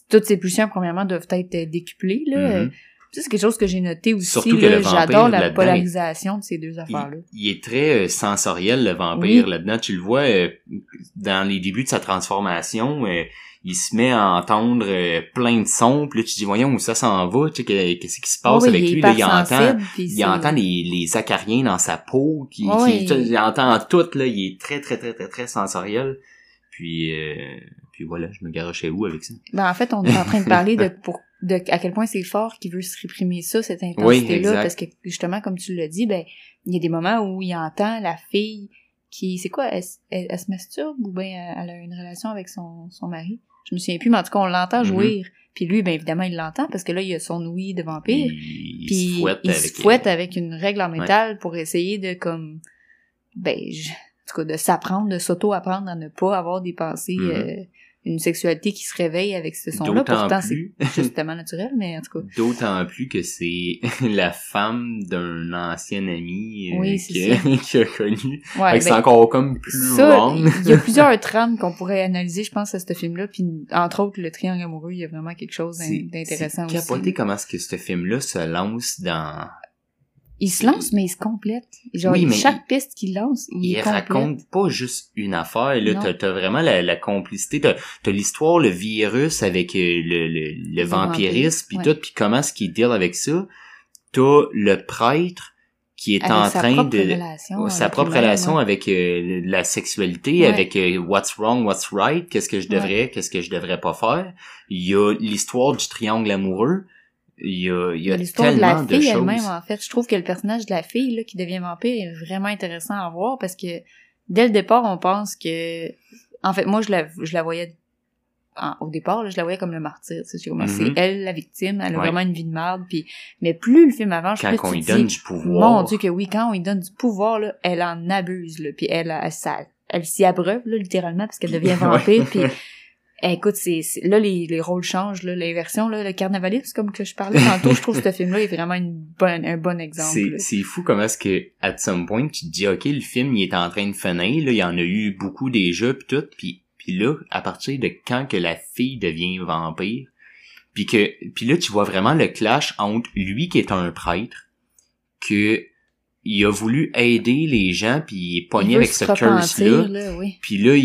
toutes ses pulsions, premièrement, doivent être décuplées, là. Ça, c'est quelque chose que j'ai noté aussi. Surtout que là. J'adore la polarisation de ces deux il, affaires-là. il est très sensoriel le vampire Oui. là-dedans tu le vois euh, dans les débuts de sa transformation euh, il se met à entendre euh, plein de sons puis là tu dis voyons où ça s'en va tu sais que- qu'est-ce qui se passe Oui, avec lui? Là il entend il entend les, les acariens dans sa peau qui, il- tu sais, il entend tout là il est très très très très très sensoriel. Puis euh, puis voilà je me garochais où avec ça. Ben, en fait, on est en train de parler de, pour, de à quel point c'est fort qu'il veut se réprimer ça, cette intensité-là, parce que justement, comme tu l'as dit, ben, il y a des moments où il entend la fille qui, c'est quoi, elle, elle, elle se masturbe ou bien elle, elle a une relation avec son, son mari? Je me souviens plus, mais en tout cas, on l'entend Mhm. jouir. Puis lui, ben évidemment, il l'entend parce que là, il a son ouïe de vampire. il, il Puis se fouette il avec se fouette avec une règle en Ouais. métal pour essayer de comme ben je- en tout cas de s'apprendre, de s'auto-apprendre à ne pas avoir des pensées Mhm. euh, une sexualité qui se réveille avec ce son-là. Pourtant, c'est justement naturel, mais en tout cas. D'autant plus que c'est la femme d'un ancien ami euh, Oui, qui, a, ça. qui a connu. Ouais, c'est ben, encore comme plus ça, il y a plusieurs trames qu'on pourrait analyser, je pense, à ce film-là. Puis, entre autres, le triangle amoureux, il y a vraiment quelque chose d'intéressant c'est aussi. capoté comment est-ce que ce film-là se lance dans... Il se lance, mais il se complète. Genre, Oui, mais chaque piste qu'il lance, il, Il raconte pas juste une affaire, là, t'as t'as vraiment la, la complicité, t'as as, l'histoire, le virus avec euh, le, le, le vampirisme, puis ouais. tout, puis comment est-ce qu'il deal avec ça. T'as le prêtre qui est Avec en train de... relation sa propre relation ouais. avec euh, la sexualité, Ouais. avec euh, what's wrong, what's right, qu'est-ce que je devrais, qu'est-ce que je devrais pas faire. Il y a l'histoire du triangle amoureux. Il y a, il y a l'histoire de la fille elle-même en fait je trouve que le personnage de la fille là, qui devient vampire est vraiment intéressant à voir parce que dès le départ on pense que en fait moi je la je la voyais en- au départ là, je la voyais comme le martyr sais, comme, Mhm. c'est elle la victime elle a Ouais. vraiment une vie de merde puis mais plus le film avance Quand plus on lui donne du pouvoir. mon dieu que oui quand on lui donne du pouvoir là elle en abuse là puis elle elle, elle s'y abreuve là littéralement parce qu'elle devient vampire puis écoute, c'est là les, les rôles changent, là, l'inversion, là, le carnavalisme, comme que je parlais tantôt, je trouve que ce film-là est vraiment une bonne, un bon exemple. C'est, fou comment est-ce que, at some point, tu te dis, OK, le film, il est en train de finir, là, il y en a eu beaucoup déjà, pis tout, puis puis là, à partir de quand que la fille devient vampire, puis que, puis là, tu vois vraiment le clash entre lui qui est un prêtre, que il a voulu aider les gens, puis il est pogné avec ce repentir, curse-là, là, oui. puis là, il,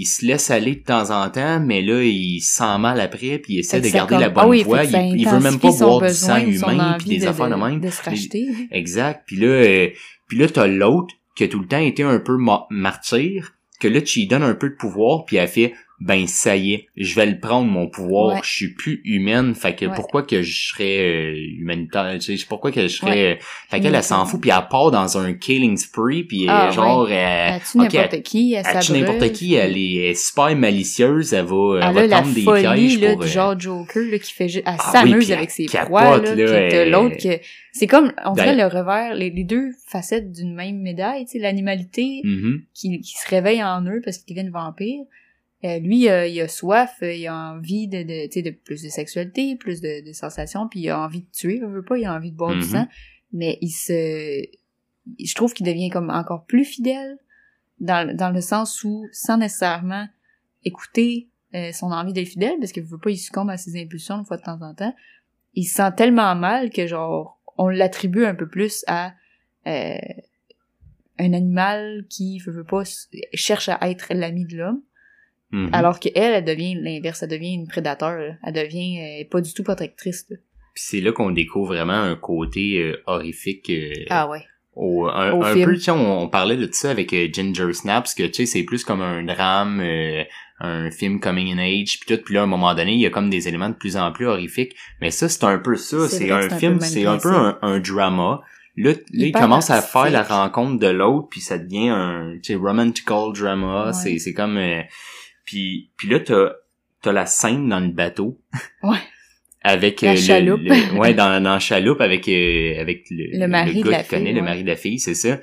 il se laisse aller de temps en temps, mais là, il se sent mal après, puis il essaie de garder comme- la bonne Ah oui, voie. Il, il veut même pas boire du sang humain, puis des affaires de même. De se racheter. Exact. Puis là, euh, puis là, t'as l'autre qui a tout le temps été un peu ma- martyr, que là, tu lui donnes un peu de pouvoir, puis elle fait, ben ça y est, je vais le prendre mon pouvoir, Ouais. je suis plus humaine, fait que Ouais. pourquoi que je serais euh, humanitaire, tu sais, pourquoi que je serais... euh, Fait qu'elle, elle s'en fout, puis elle part dans un killing spree, puis Ah, euh, genre... Elle elle- tue ok, n'importe qui, elle elle n'importe qui, elle est, super malicieuse, elle va, elle Elle va la tendre des folie, pièges là, pour... du genre Joker, là, qui fait juste, elle Ah s'amuse avec ses proies, là, là, l'autre que, c'est comme, on dirait le revers, les, les deux facettes d'une même médaille, tu sais, l'animalité mhm. qui, qui se réveille en eux parce qu'ils deviennent vampires. Euh, lui, euh, il a soif, euh, il a envie de, de, tu sais, de plus de sexualité, plus de, de sensations, puis il a envie de tuer, il veut pas, il a envie de boire du Mhm. sang, mais il se, je trouve qu'il devient comme encore plus fidèle dans, dans le sens où, sans nécessairement écouter euh, son envie d'être fidèle, parce qu'il veut pas, il succombe à ses impulsions une fois de temps en temps, il se sent tellement mal que genre, on l'attribue un peu plus à euh, un animal qui veut, veut pas cherche à être l'ami de l'homme Mhm. alors que elle elle devient l'inverse elle devient une prédateur là. elle devient euh, pas du tout protectrice là. Puis c'est là qu'on découvre vraiment un côté euh, horrifique euh, ah ouais au, un, Au un film. peu, tu sais, on, on parlait de ça avec euh, Ginger Snaps, que tu sais, c'est plus comme un drame, un film coming in age, puis tout, puis là, à un moment donné, il y a comme des éléments de plus en plus horrifiques. Mais ça, c'est un peu ça, C'est un film, c'est un peu un, un drama. Là, là il commence à faire la rencontre de l'autre, puis ça devient un, tu sais, romantical drama, Ouais. c'est comme... puis, puis là, t'as t'as la scène dans le bateau. Ouais. Avec La euh, le- chaloupe. le- ouais, dans, dans la chaloupe avec euh, avec le, Le mari gars de la qui connaît, le mari de la fille, c'est ça.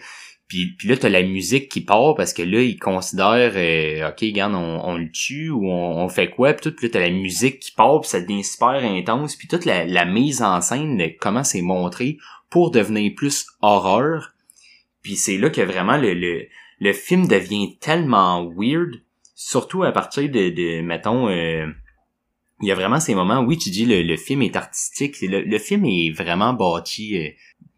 Puis, puis là, t'as la musique qui part parce que là, ils considèrent, euh, OK, regarde, on, on le tue ou on, on fait quoi? Puis tout, puis là, t'as la musique qui part, puis ça devient super intense. Puis toute la, la mise en scène, de comment c'est montré pour devenir plus horreur. Puis c'est là que vraiment le, le, le film devient tellement weird, surtout à partir de, de mettons... euh, il y a vraiment ces moments, oui, tu dis le, le film est artistique, le, le film est vraiment bâti, euh,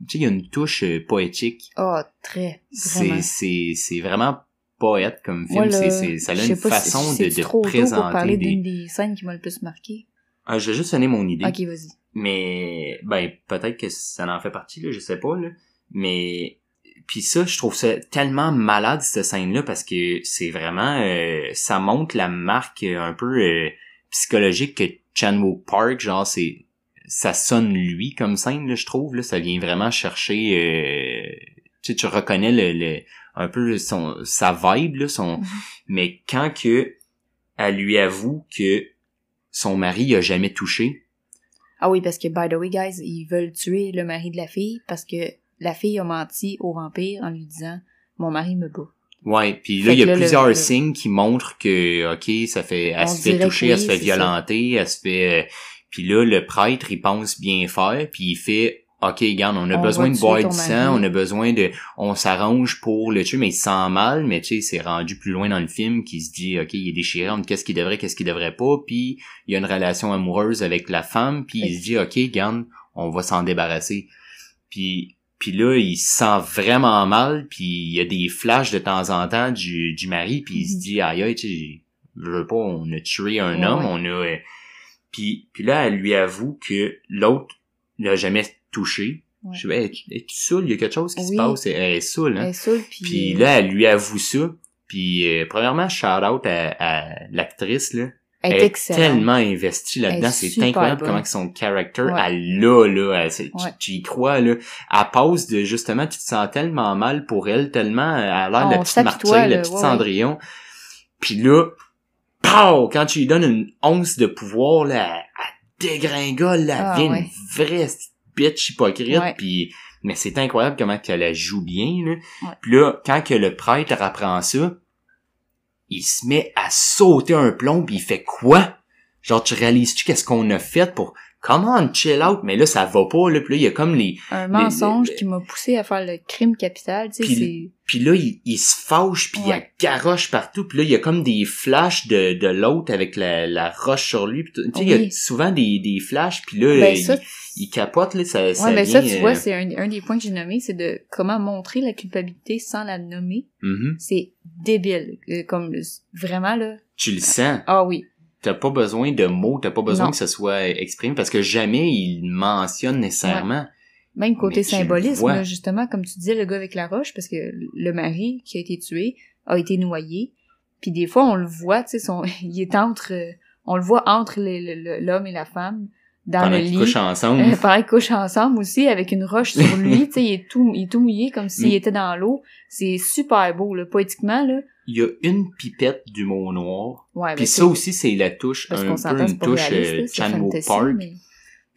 tu sais, il y a une touche euh, poétique. Oh, très. C'est, c'est, c'est vraiment poète comme film, Moi, là, c'est, c'est, ça a une si- façon c'est de, de trop présenter pour parler des... d'une des scènes qui m'a le plus marqué. Ah, je vais juste donner mon idée, Ok, vas-y. mais ben peut-être que ça en fait partie, là, je sais pas, là, mais puis ça, je trouve ça tellement malade cette scène-là parce que c'est vraiment, euh, ça montre la marque euh, un peu euh, psychologique que Chan-wook Park, genre c'est, ça sonne lui comme scène, là, je trouve, là, ça vient vraiment chercher, euh, tu sais, tu reconnais le, le un peu son sa vibe là, son, Mhm. mais quand que elle lui avoue que son mari a jamais touché, Ah oui, parce que, by the way, guys, ils veulent tuer le mari de la fille parce que la fille a menti au vampire en lui disant « Mon mari me bat Ouais, puis là il y a là, plusieurs le- signes qui montrent que OK, ça fait elle On se fait toucher, elle se fait c'est ça. violenter, elle se fait euh, puis là le prêtre il pense bien faire puis il fait OK, regarde, on a On besoin de boire du sang, on a besoin de on s'arrange pour le tuer mais il se sent mal, mais tu sais c'est rendu plus loin dans le film qui se dit OK, il est déchiré entre qu'est-ce qu'il devrait, qu'est-ce qu'il devrait pas, puis il y a une relation amoureuse avec la femme, puis il se dit OK, regarde, on va s'en débarrasser. Puis puis là, il se sent vraiment mal, puis il y a des flashs de temps en temps du, du mari, puis il se Mhm. dit aïe aïe, tu sais, je veux pas, on a tué un Ouais, homme, ouais. on a euh, puis puis là elle lui avoue que l'autre l'a jamais touché. Ouais. Je pas, es- es-tu saoule, il y a quelque chose qui se passe, elle est saoule, ». Elle hein. est saoule, puis... Puis euh, là, elle lui avoue ça. Puis euh, premièrement, shout out à, à l'actrice là. Elle est tellement investie là-dedans, est c'est incroyable bonne. comment que son character, Ouais. elle l'a là, tu- y crois là. Elle passe de justement, tu te sens tellement mal pour elle, tellement elle a l'air de la petite martyre, la petite ouais. Cendrillon. Puis là, pow, quand tu lui donnes une once de pouvoir là, elle, elle dégringole, là, elle Ah, ouais. une vraie bitch hypocrite. Puis mais c'est incroyable comment qu'elle la joue bien là. Puis là, quand que le prêtre apprend ça, il se met à sauter un plomb puis il fait quoi? Genre, tu réalises-tu qu'est-ce qu'on a fait pour... Comment chill out? Mais là, ça va pas, là. Puis là, il y a comme les... Un mensonge qui m'a poussé à faire le crime capital, tu sais, Puis- c'est... Puis là, il, il se fâche, puis Ouais. il garoche partout. Puis là, il y a comme des flashs de, de l'autre avec la, la roche sur lui. Tu sais, il y a souvent des, des flashs, puis là, Ben, il, ça, il capote, là, ça, ça ouais, ben vient... ça, tu vois, euh, c'est un, un des points que j'ai nommé, c'est de comment montrer la culpabilité sans la nommer. mhm. C'est débile. Euh, Comme, le- vraiment, là. Tu le sens. Ah oui. T'as pas besoin de mots, t'as pas besoin Non. que ça soit exprimé, parce que jamais il mentionne nécessairement. Même côté Mais symbolisme, là, justement, comme tu disais, le gars avec la roche, parce que le mari qui a été tué a été noyé. Puis des fois, on le voit, tu sais, son, il est entre, on le voit entre l'homme et la femme dans pendant le qu'ils lit. couchent ensemble. Euh, pareil, couchent ensemble aussi avec une roche sur lui, tu sais, il est tout, il est tout mouillé comme s'il Mais- était dans l'eau. C'est super beau, là, poétiquement, là. Il y a une pipette d'humour noir. Ouais, Puis ben, ça aussi, c'est la touche, parce un peu une touche euh, Park. mais-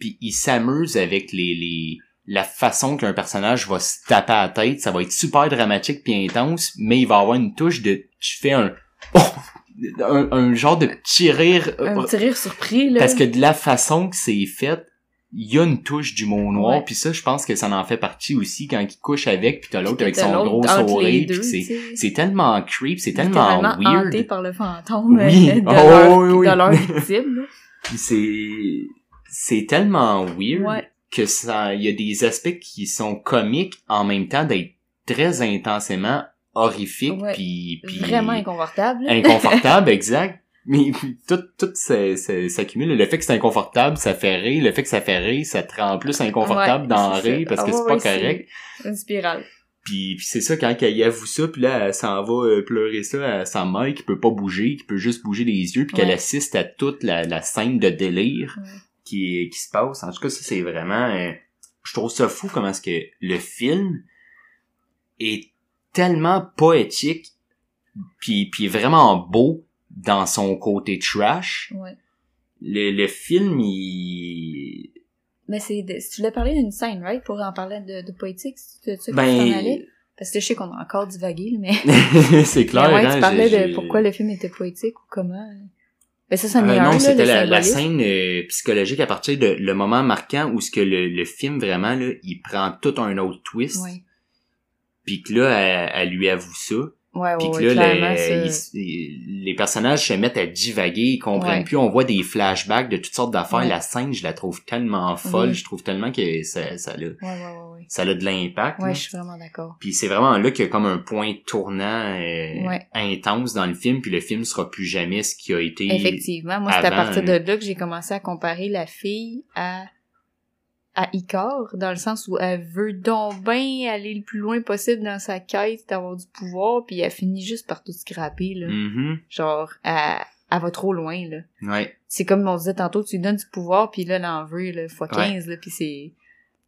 Puis il s'amuse avec les, les la façon qu'un personnage va se taper à la tête. Ça va être super dramatique puis intense, mais il va avoir une touche de... Tu fais un... Oh! un, un genre de petit rire... euh, Un petit rire surpris, là. Parce que de la façon que c'est fait, il y a une touche d'humour noir, Ouais. puis ça, je pense que ça en fait partie aussi quand il couche avec, puis t'as l'autre avec son gros sourire, puis c'est tellement creep, c'est tellement weird. hanté par le fantôme Oui. euh, de, Oh, leur, oui, oui. de leur victime. c'est c'est tellement weird Ouais. que ça il y a des aspects qui sont comiques en même temps d'être très intensément horrifiques Ouais. puis puis Vraiment inconfortable. inconfortable exact mais tout tout s'accumule le fait que c'est inconfortable ça fait rire le fait que ça fait rire ça te rend plus inconfortable Ouais, d'en c'est rire parce que Ah c'est ouais, pas c'est- correct Une spirale. puis, puis c'est ça, quand elle avoue ça, puis là, elle s'en va euh, pleurer ça à sa mère qui peut pas bouger, qui peut juste bouger les yeux, puis qu'elle assiste à toute la, la scène de délire Ouais. qui, qui se passe. En tout cas, ça, c'est vraiment... euh, je trouve ça fou comment est-ce que le film est tellement poétique, puis, puis vraiment beau dans son côté trash. Ouais. Le, le film, il... Mais c'est, tu voulais parler d'une scène, right? Pour en parler de, de poétique, c'est ça que tu Ben, allais? Parce que je sais qu'on a encore divagué, là, mais... c'est clair, mais ouais, hein, tu parlais de pourquoi le film était poétique ou comment. Ben ça, ça Euh, non, c'était la, la scène euh, psychologique à partir de le moment marquant où ce que le, le film vraiment là, il prend tout un autre twist, puis que là elle, elle lui avoue ça, ouais, puis ouais, que ouais, là les, ils- les personnages se mettent à divaguer, ils comprennent Ouais. plus, on voit des flashbacks de toutes sortes d'affaires, Ouais. la scène je la trouve tellement folle, je trouve tellement que ça ça a, ça a de l'impact. Ouais, là. je suis vraiment d'accord. Puis c'est vraiment là qu'il y a comme un point tournant euh, intense dans le film, puis le film sera plus jamais ce qui a été. Effectivement, moi, c'est à partir de euh, là que j'ai commencé à comparer la fille à à Icare, dans le sens où elle veut donc bien aller le plus loin possible dans sa quête d'avoir du pouvoir, puis elle finit juste par tout scraper, là. Mhm. Genre, elle, elle va trop loin, là. Ouais. C'est comme on disait tantôt, tu lui donnes du pouvoir, puis là, elle en veut, là, fois Ouais. 15, là, puis c'est...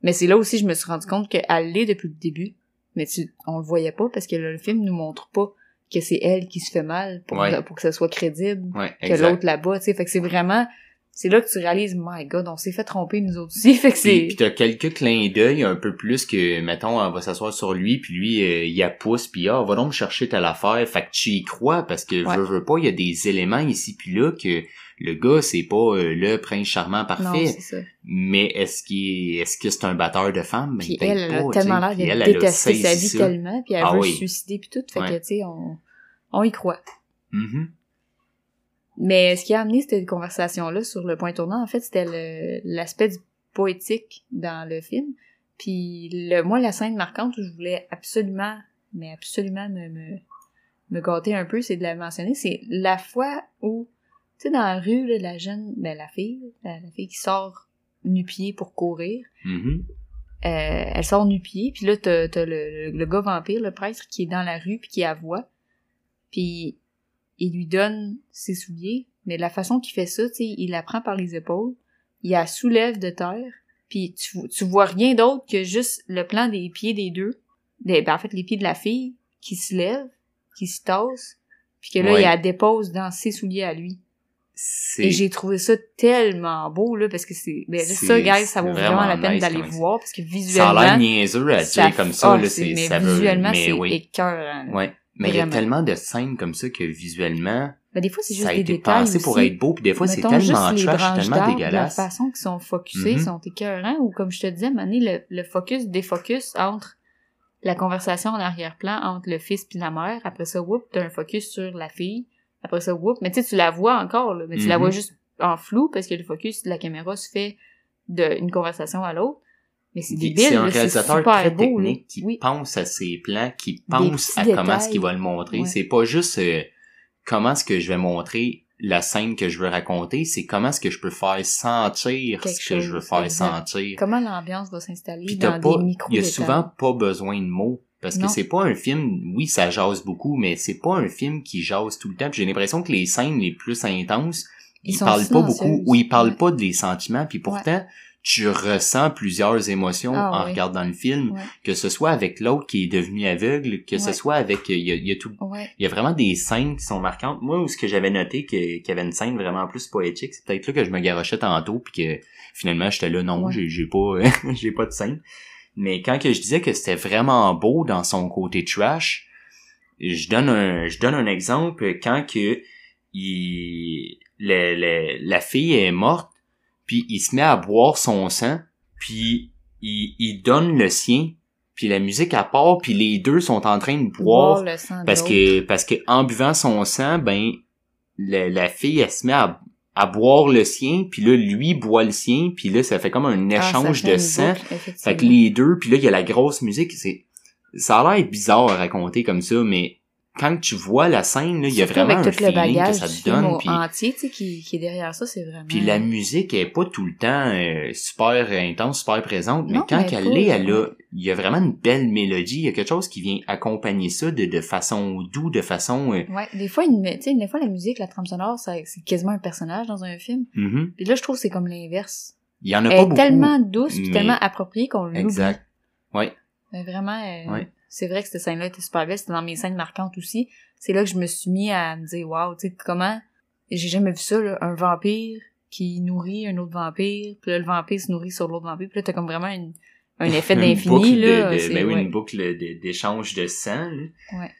Mais c'est là aussi, je me suis rendu compte qu'elle l'est depuis le début. Mais tu, on le voyait pas, parce que là, le film nous montre pas que c'est elle qui se fait mal pour, Ouais. pour que ça soit crédible Ouais, que l'autre là-bas, tu sais. Fait que c'est vraiment, c'est là que tu réalises, my god, on s'est fait tromper nous autres aussi. Fait que Puis, c'est, puis t'as quelques clins d'œil un peu plus que, mettons, on va s'asseoir sur lui, puis lui, euh, il a pousse, puis ah, va donc chercher telle affaire. Fait que tu y crois, parce que Ouais. veux, veux pas, il y a des éléments ici puis là que le gars, c'est pas euh, le prince charmant non, parfait. c'est ça. mais est-ce qu'il est, est-ce que c'est un batteur de femmes? Ben, Puis elle, elle pas, a tellement l'air Puis de elle, elle a détester sa vie ça. tellement, puis elle Ah veut oui. se suicider puis tout. Fait Ouais. que, tu sais, on, on y croit. Mhm. Mais ce qui a amené cette conversation-là sur le point tournant, en fait, c'était le- l'aspect du poétique dans le film. Puis le, moi, la scène marquante où je voulais absolument, mais absolument me, me, me gâter un peu, c'est de la mentionner, c'est la fois où, tu sais, dans la rue, là, la jeune, ben la fille, la, la fille qui sort nu-pied pour courir, Mhm. euh, elle sort nu-pied, puis là, t'as, t'as le, le, le gars vampire, le prêtre, qui est dans la rue, puis qui la voit, puis il lui donne ses souliers, mais la façon qu'il fait ça, tu sais, il la prend par les épaules, il la soulève de terre, puis tu, tu vois rien d'autre que juste le plan des pieds des deux, des, ben, en fait, les pieds de la fille, qui se lèvent, qui se tassent, puis que là, Ouais. il la dépose dans ses souliers à lui. Et j'ai trouvé ça tellement beau, là, parce que c'est, ben, ça, guys, ça vaut vraiment la peine nice d'aller voir, parce que ça a visuellement, l'air niaiseux à dire comme ça, ah, là, c'est- c'est, mais ça veut, visuellement, mais c'est oui. écœurant. là. Ouais. Mais il y a tellement de scènes comme ça que visuellement, Ben, des fois, c'est juste ça a des été détails pensé pour être beau, puis des fois c'est tellement trash, tellement dégueulasse. La façon qu'ils sont focusés, Mhm. sont écœurants, ou comme je te disais, Mané, le, le focus, défocus entre la conversation en arrière-plan entre le fils puis la mère. Après ça, whoop, t'as un focus sur la fille. Après ça, whoop. Mais tu sais, tu la vois encore, là, mais tu la vois juste en flou parce que le focus de la caméra se fait d'une conversation à l'autre. Mais c'est débile, C'est un réalisateur très beau, là. technique qui Oui. pense à ses plans, qui pense à comment est-ce détails. qu'il va le montrer. Ouais. C'est pas juste euh, comment est-ce que je vais montrer la scène que je veux raconter, c'est comment est-ce que je peux faire sentir Quelque ce que je veux faire exact. sentir. Comment l'ambiance va s'installer dans pas, des micro il y a souvent pas besoin de mots. Parce que c'est pas un film, oui, ça jase beaucoup, mais c'est pas un film qui jase tout le temps. J'ai l'impression que les scènes les plus intenses, Ils ils, parlent pas beaucoup, ou ils parlent Ouais. pas des sentiments, puis pourtant, tu ressens plusieurs émotions Ah en oui. regardant le film, Ouais. que ce soit avec l'autre qui est devenu aveugle, que ce soit avec, il y a, il y a tout, Ouais. il y a vraiment des scènes qui sont marquantes. Moi, où ce que j'avais noté qu'il y avait une scène vraiment plus poétique, c'est peut-être là que je me garochais tantôt puis que finalement j'étais là non, j'ai j'ai pas j'ai pas de scène. Mais quand que je disais que c'était vraiment beau dans son côté trash, je donne un je donne un exemple quand que il le- le- la fille est morte puis il se met à boire son sang puis il, il donne le sien puis la musique à part puis les deux sont en train de boire Boire le sang de parce que parce que en buvant son sang ben la, la fille elle se met à, à boire le sien puis là lui boit le sien puis là ça fait comme un Ah, échange de sang. boucle, fait que les deux puis là il y a la grosse musique c'est ça a l'air bizarre à raconter comme ça mais quand tu vois la scène là il y a vraiment un tout le feeling que bagage ça te donne puis entier, tu sais, qui, qui est derrière ça, c'est vraiment... puis la musique est pas tout le temps euh, super intense, super présente, mais Non, quand mais elle l'est, elle a, il y a vraiment une belle mélodie, il y a quelque chose qui vient accompagner ça de, de façon doux, de façon, euh, Ouais, des fois, une, tu sais, des fois, la musique, la trame sonore, ça- c'est quasiment un personnage dans un film. mhm. Puis là, je trouve que c'est comme l'inverse. il y en a Elle pas est beaucoup. tellement douce mais- tellement appropriée qu'on l'oublie. Exact. Ouais. Mais vraiment, euh, Ouais. C'est vrai que cette scène-là était super belle. C'était dans mes scènes marquantes aussi. C'est là que je me suis mis à me dire, waouh, tu sais, comment... J'ai jamais vu ça, là, un vampire qui nourrit un autre vampire, puis là, le vampire se nourrit sur l'autre vampire, puis là, t'as comme vraiment une, un effet d'infini, de- là. de- c'est- ben oui, ouais. une boucle de- d'échange de sang, là. Ouais.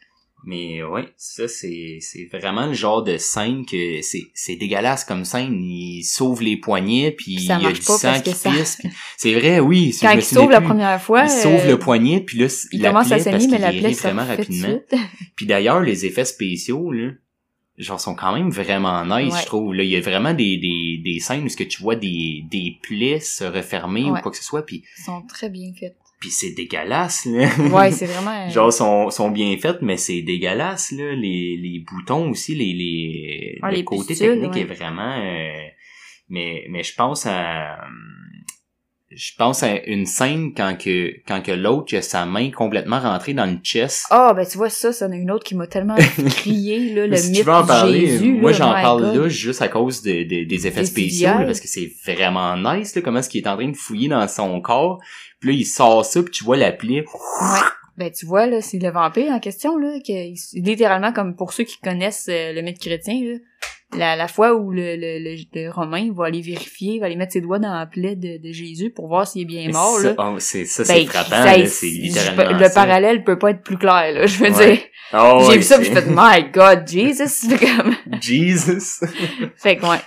Mais ouais, ça c'est c'est vraiment le genre de scène que c'est c'est dégueulasse comme scène. Il sauve les poignets puis il y a du sang qui ça- pisse. puis C'est vrai, oui. si Quand il sauve la première fois, il sauve euh, le poignet puis là il la commence à saigner, mais la plaie vraiment rapidement. Puis d'ailleurs les effets spéciaux là, genre sont quand même vraiment nice, Ouais. je trouve. Là, il y a vraiment des des des scènes où ce que tu vois des des plaies se refermer ou quoi que ce soit puis Ils sont très bien faits. Puis c'est dégueulasse là. Ouais, c'est vraiment... euh, Genre sont, sont bien faites, mais c'est dégueulasse là. Les, les boutons aussi, les les, Ah, le les côté technique ouais. est vraiment. euh, mais mais je pense à je pense à une scène quand que quand que l'autre a sa main complètement rentrée dans le chest. Ah, ben tu vois, ça, c'en est une autre qui m'a tellement crié, là, le si mythe tu veux en parler, Jésus. moi j'en parle God. là juste à cause de, de- des effets Des spéciaux, là, parce que c'est vraiment nice là, comment est-ce qu'il est en train de fouiller dans son corps. Puis là il sort ça, puis tu vois la plaie. Ouais. Ben tu vois, là, c'est le vampire en question, là, que littéralement, comme pour ceux qui connaissent euh, le mythe chrétien, là, la, la fois où le, le, le, le Romain va aller vérifier, va aller mettre ses doigts dans la plaie de, de Jésus pour voir s'il est bien mort, là. c'est ça Ben, c'est frappant, ça, c'est je- littéralement Le ça. parallèle peut pas être plus clair, là, je veux Ouais. dire. Oh, j'ai vu ça, c'est- j'ai fait, my God, Jesus! Comme... Jesus. fait que, ouais.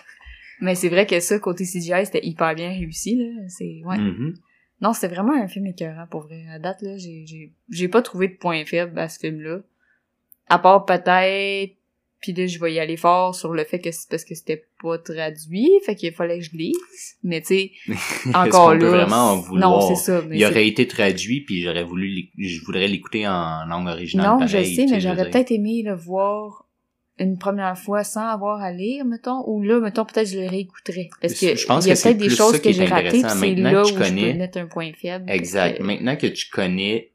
Mais c'est vrai que ça, côté CGI, c'était hyper bien réussi, là. C'est, ouais. Mhm. Non, c'était vraiment un film écœurant, pour vrai. À date, là, j'ai, j'ai, j'ai pas trouvé de point faible à ce film-là. À part peut-être, puis là, je vais y aller fort sur le fait que c'est parce que c'était pas traduit, fait qu'il fallait que je lise. Mais tu sais, encore peut là. vraiment en vouloir? Non, c'est ça. Mais Il aurait été traduit, puis j'aurais voulu, je voudrais l'écouter en langue originale. Non, pareil, je sais, mais je j'aurais peut-être aimé le voir une première fois sans avoir à lire, mettons, ou là, mettons, peut-être je le réécouterais. Parce que Je pense il y a peut-être des choses que j'ai ratées, puis c'est Maintenant là que où tu je connais- peux mettre un point faible. Exact. Que- Maintenant que tu connais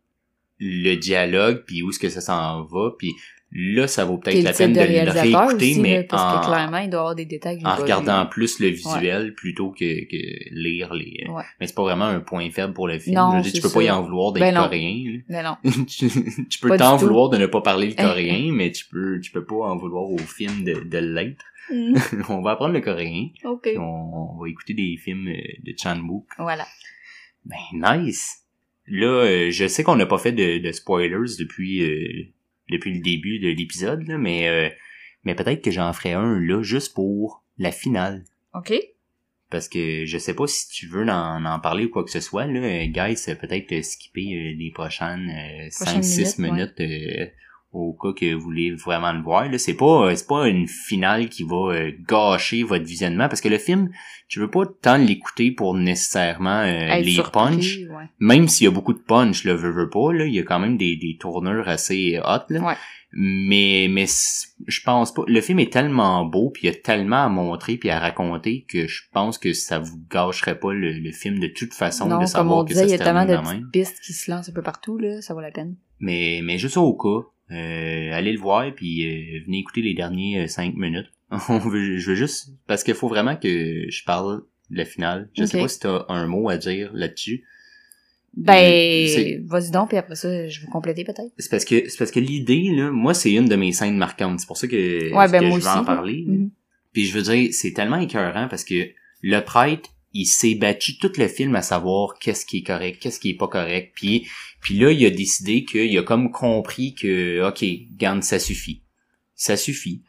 le dialogue, puis où est-ce que ça s'en va, puis là, ça vaut peut-être la peine de de le réécouter, aussi, mais là, parce en, que clairement, il doit avoir des détails en regardant plus le visuel plutôt que, que lire les... Ouais. Mais c'est pas vraiment un point faible pour le film. Non, Je veux dire, tu peux pas y en vouloir d'être Ben coréen. Mais non. tu, tu peux t'en vouloir de ne pas parler le coréen, mais tu peux tu peux pas en vouloir au film de, de l'être. on va apprendre le coréen, ok. puis on, on va écouter des films euh, de Chan Wook. Voilà. Ben nice. Là, euh, je sais qu'on n'a pas fait de, de spoilers depuis euh, depuis le début de l'épisode, là, mais euh, mais peut-être que j'en ferai un là juste pour la finale. Ok. Parce que je sais pas si tu veux en, en parler ou quoi que ce soit, là, euh, guys, peut-être euh, skipper les prochaines euh, Prochaines 5-6 minutes, minutes, au cas que vous voulez vraiment le voir. Là. C'est pas euh, c'est pas une finale qui va euh, gâcher votre visionnement parce que le film, tu veux pas tant l'écouter pour nécessairement euh, les surpris, punch. Ouais. Même s'il y a beaucoup de punch, le veut pas, là, il y a quand même des, des tourneurs assez hot. Là. Ouais. Mais mais je pense pas. Le film est tellement beau, puis il y a tellement à montrer puis à raconter que je pense que ça vous gâcherait pas le, le film de toute façon Non, de comme savoir on que disait, ça il y a tellement de petites pistes qui se lancent un peu partout, là. Ça vaut la peine. Mais mais juste au cas, euh, allez le voir puis euh, venez écouter les derniers euh, cinq minutes. On veut, je veux juste parce qu'il faut vraiment que je parle de la finale. Je sais Ok. pas si t'as un mot à dire là-dessus. Ben, vas-y donc, puis après ça, je vais compléter peut-être. C'est parce que c'est parce que l'idée là, moi c'est une de mes scènes marquantes. C'est pour ça que, Ouais, ben que moi je veux aussi, en parler. Mhm. Puis je veux dire, c'est tellement écœurant parce que le prêtre, il s'est battu tout le film à savoir qu'est-ce qui est correct, qu'est-ce qui est pas correct. Puis puis là, il a décidé qu'il a comme compris que OK, garde ça suffit. Ça suffit.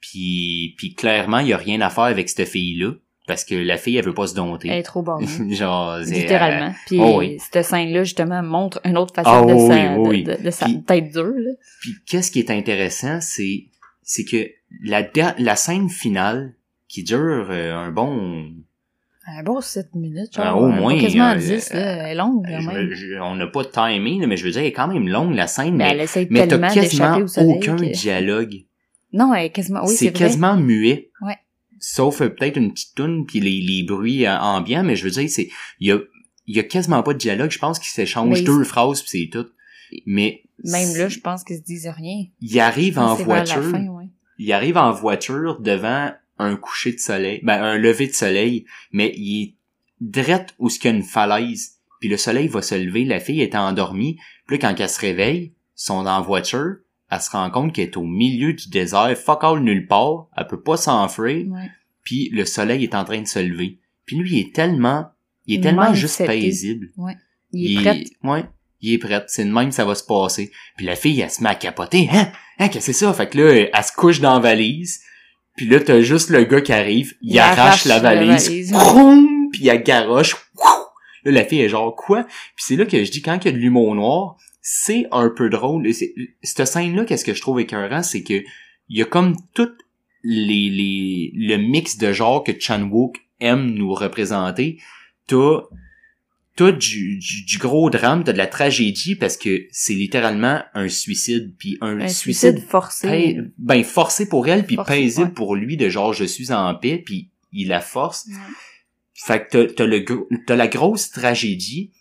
Puis puis clairement, il y a rien à faire avec cette fille-là parce que la fille elle veut pas se dompter. Elle est trop bonne. Genre Littéralement. Puis oh oui. cette scène-là, justement, montre une autre facette Ah de, oui, sa, oui, de, de- de sa Puis- tête dure, là. Puis qu'est-ce qui est intéressant, c'est c'est que la la scène finale qui dure euh, un bon Un bon 7 minutes, genre. Ah, au euh, moins, pas quasiment euh, 10, là. Elle est longue, quand je- même. je- on n'a pas de timing, là, mais je veux dire, elle est quand même longue la scène, Mais mais, elle essaie mais t'as quasiment au soleil. aucun que- dialogue. Non, elle est quasiment, oui, c'est quasiment muet. Ouais. Sauf euh, peut-être une petite toune puis les, les bruits euh, ambiants, mais je veux dire, c'est il y a il y a quasiment pas de dialogue. Je pense qu'ils s'échangent deux phrases puis c'est tout. Mais Même là, je pense qu'ils se disent rien. il arrive en voiture. fin, ouais. il arrive en voiture devant un coucher de soleil, ben un lever de soleil, mais il est drette où ce qu'il y a une falaise, puis le soleil va se lever, la fille est endormie, puis là, quand elle se réveille, sont dans la voiture, elle se rend compte qu'elle est au milieu du désert, fuck all nulle part, elle peut pas s'enfuir, Ouais. puis le soleil est en train de se lever. Puis lui, il est tellement, il est tellement juste paisible. Ouais. Il est prêt. Ouais, il est prêt. C'est de même que ça va se passer. Puis la fille, elle se met à capoter. Hein? Hein, qu'est-ce que c'est ça? Fait que là, elle se couche dans la valise. Puis là, t'as juste le gars qui arrive. Il, arrache, la valise. Vroom! Puis elle garoche. Wouh! Là, la fille est genre, quoi? Puis c'est là que je dis, quand il y a de l'humour noir, c'est un peu drôle. Cette scène-là, qu'est-ce que je trouve écœurant, c'est que il y a comme tout les, les, le mix de genre que Chan Wook aime nous représenter. T'as, t'as du, du, du gros drame, t'as de la tragédie parce que c'est littéralement un suicide, puis un, Un suicide, suicide forcé. ben forcé pour elle, puis paisible ouais. pour lui de genre je suis en paix, puis il la force. Ouais. Fait que t'as, t'as le t'as la grosse tragédie,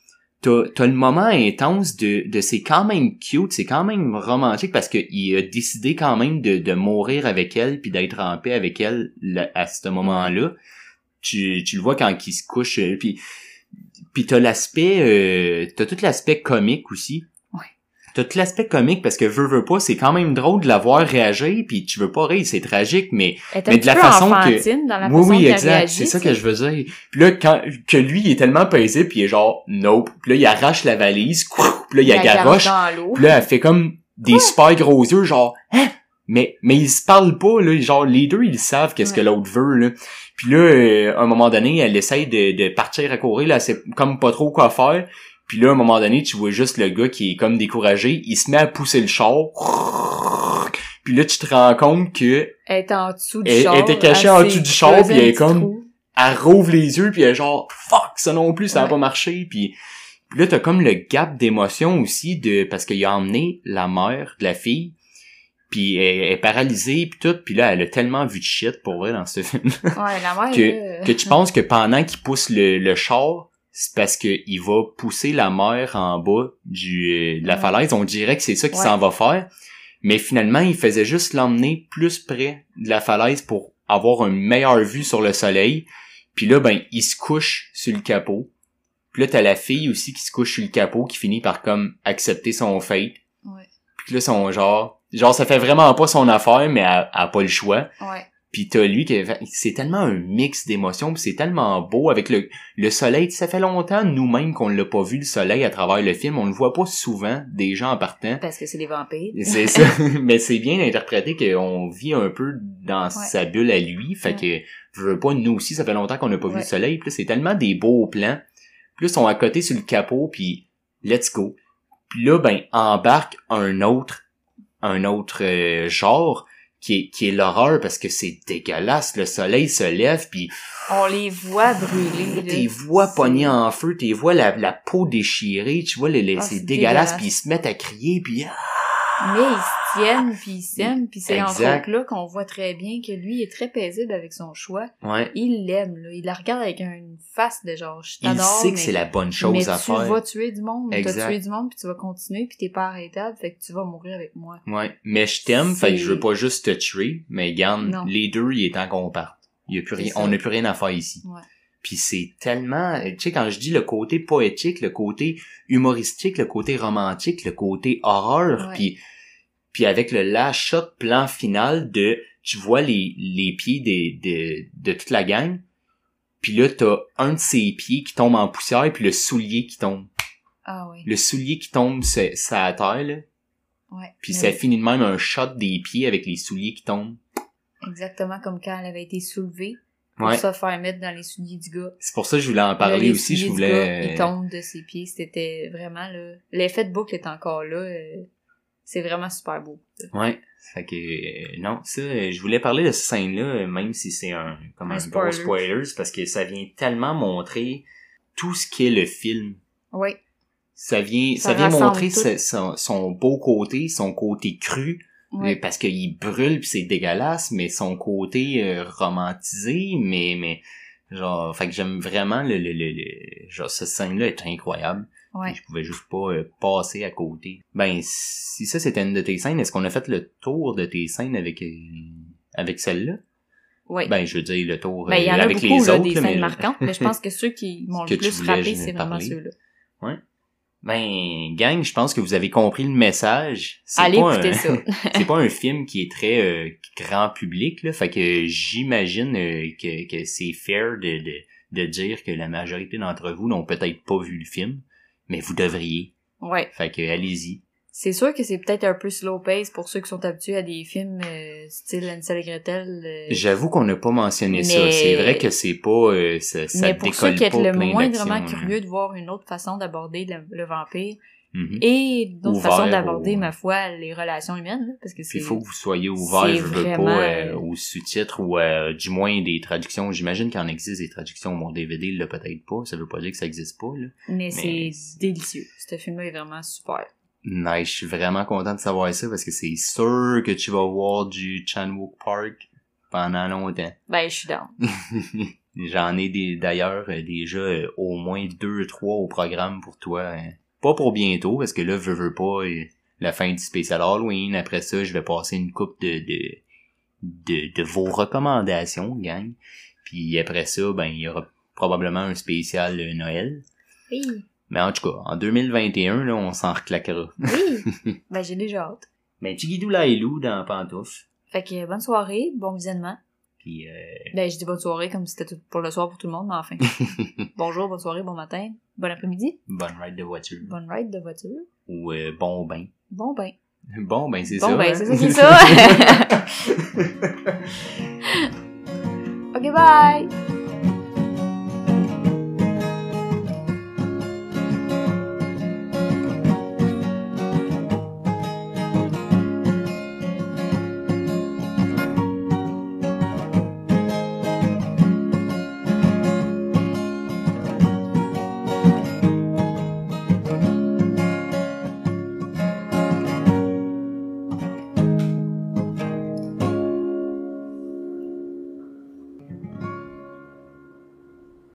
t'as, t'as le moment intense de, de c'est quand même cute, c'est quand même romantique parce qu'il a décidé quand même de, de mourir avec elle puis d'être en paix avec elle là, à ce moment-là. Tu, tu le vois quand il se couche, euh, puis puis t'as l'aspect, euh, t'as tout l'aspect comique aussi. Ouais. T'as tout l'aspect comique parce que veux veux pas, c'est quand même drôle de la voir réagir puis tu veux pas rire, c'est tragique mais Elle Mais de la façon que- dans la oui, façon oui, exact. C'est ça que je veux dire. Puis là, quand, que lui, il est tellement paisible, puis il est genre, nope. Puis là, il arrache la valise, puis là, il la garoche. Puis là, elle fait comme des super gros yeux, genre, hein? Mais, mais ils se parlent pas, là. Genre, les deux, ils savent qu'est-ce que l'autre veut, là. Puis là, euh, à un moment donné, elle essaye de, de partir à courir, là, c'est comme pas trop quoi faire. Puis là, à un moment donné, tu vois juste le gars qui est comme découragé, il se met à pousser le char. Puis là, tu te rends compte que Elle est en dessous du Elle- char. elle était cachée en dessous du char, puis elle est comme- trou. elle rouvre les yeux puis elle est genre fuck ça non plus ça a pas marché puis puis là t'as comme le gap d'émotion aussi de parce qu'il a emmené la mère de la fille puis elle, elle est paralysée puis tout puis là elle a tellement vu de shit pour vrai dans ce film Ouais, la mère, que là, que tu penses que pendant qu'il pousse le, le char c'est parce que il va pousser la mère en bas du euh, de la Ouais. falaise on dirait que c'est ça qu'il Ouais. s'en va faire mais finalement il faisait juste l'emmener plus près de la falaise pour avoir une meilleure vue sur le soleil puis là, ben, il se couche sur le capot. Puis là, t'as la fille aussi qui se couche sur le capot, qui finit par comme accepter son fate. Ouais. Puis là, son genre... Genre, ça fait vraiment pas son affaire, mais elle, elle a pas le choix. Ouais. Puis t'as lui qui... C'est tellement un mix d'émotions, puis c'est tellement beau avec le, le soleil. Ça fait longtemps, nous-mêmes, qu'on l'a pas vu, le soleil, à travers le film. On le voit pas souvent, des gens en partant. Parce que c'est des vampires. C'est ça. Mais c'est bien interprété qu'on vit un peu dans sa bulle à lui. Fait que, je veux pas, nous aussi, ça fait longtemps qu'on n'a pas vu le soleil. Puis là, c'est tellement des beaux plans. Ils sont à côté sur le capot, puis let's go. Puis là, ben, embarque un autre, un autre euh, genre, qui est, qui est l'horreur, parce que c'est dégueulasse. Le soleil se lève, puis On les voit brûler. tes voix C'est- pognées en feu, tes voix la, la peau déchirée, tu vois, les, les- Ah, c'est c'est dégueulasse, dégueulasse. puis ils se mettent à crier, puis ah, Mais ils se tiennent, puis ils s'aiment, puis c'est Exact. autres là qu'on voit très bien que lui est très paisible avec son choix. ouais. Il l'aime, là. Il la regarde avec une face de genre, je Il sait mais, que c'est la bonne chose mais à tu faire. vas tuer du monde. T'as tué du monde, puis tu vas continuer, puis t'es pas arrêtable, fait que tu vas mourir avec moi. Ouais, mais je t'aime, fait que je veux pas juste te tuer, mais garde, les deux, il est temps qu'on parte. Il y a plus rien, on n'a plus rien à faire ici. Ouais. Puis c'est tellement, tu sais, quand je dis le côté poétique, le côté humoristique, le côté romantique, le côté horreur, puis puis avec le last shot plan final de, tu vois les, les pieds des, de, de toute la gang, puis là t'as un de ses pieds qui tombe en poussière, puis le soulier qui tombe. Ah oui. Le soulier qui tombe sur sa terre, là, Ouais. puis ça finit de même un shot des pieds avec les souliers qui tombent. Exactement comme quand elle avait été soulevée pour Ouais. se faire mettre dans les souliers du gars. C'est pour ça que je voulais en parler aussi. Je du voulais. gars, il tombe de ses pieds. C'était vraiment là. L'effet de boucle est encore là. euh, C'est vraiment super beau. Ouais. Fait que euh, non, ça, euh, je voulais parler de cette scène-là, même si c'est un comme Un un, gros spoiler. spoiler, c'est parce que ça vient tellement montrer tout ce qu'est le film. Oui. Ça vient, ça, Ça vient montrer son, son beau côté, son côté cru, Oui. euh, parce qu'il brûle pis c'est dégueulasse, mais son côté euh, romantisé, mais mais genre, fait que j'aime vraiment le, le, le, le- genre cette scène-là est incroyable. Ouais. Je pouvais juste pas euh, passer à côté. Ben, si ça c'était une de tes scènes, est-ce qu'on a fait le tour de tes scènes avec euh, avec celle-là? Oui. Ben, je veux dire le tour Ben, il y euh, en a avec beaucoup, les là, autres. des là, scènes mais- marquantes, mais je pense que ceux qui m'ont le plus frappé, c'est vraiment ceux-là. Ben, gang, je pense que vous avez compris le message. C'est Allez pas écouter un... ça. c'est pas un film qui est très euh, grand public, là. Fait que j'imagine euh, que, que c'est fair de, de, de dire que la majorité d'entre vous n'ont peut-être pas vu le film. mais vous devriez. Ouais. Fait que allez-y. C'est sûr que c'est peut-être un peu slow pace pour ceux qui sont habitués à des films euh, style Hansel et Gretel. euh, J'avoue qu'on n'a pas mentionné ça. C'est vrai que c'est pas, euh, ça, ça mais pour ceux qui êtes pas le moindrement curieux de voir une autre façon d'aborder le, le vampire Mhm. et d'autres façons d'aborder, au- ma foi, les relations humaines, là, parce que c'est Il faut que vous soyez ouvert, je veux vraiment, pas, euh, euh, aux sous-titres ou du moins des traductions. J'imagine qu'il en existe des traductions. Mon DVD il l'a peut-être pas. Ça veut pas dire que ça existe pas. Là. mais c'est- délicieux. Ce film-là est vraiment super. Nice, je suis vraiment content de savoir ça parce que c'est sûr que tu vas voir du Chanwook Park pendant longtemps. Ben, je suis down. J'en ai des d'ailleurs euh, déjà euh, au moins deux, trois au programme pour toi. hein. Pas pour bientôt, parce que là, je veux pas euh, la fin du spécial Halloween. Après ça, je vais passer une coupe de, de, de, de vos recommandations, gang. Puis après ça, ben il y aura probablement un spécial Noël. Oui, Mais en tout cas, en 2021, là, on s'en reclaquera. oui. ben, j'ai déjà hâte. Mais Tigidou Lailou dans Pantouf. Fait que bonne soirée, bon visionnement. Puis euh, Ben, je dis bonne soirée comme si c'était pour le soir pour tout le monde, mais enfin. Bonjour, bonne soirée, bon matin, bon après-midi, bonne ride de voiture. bonne ride de voiture, Ou euh, bon bain. bon bain. Bon ben c'est Bon ça. ben, hein? c'est ça qui est ça. ok, bye!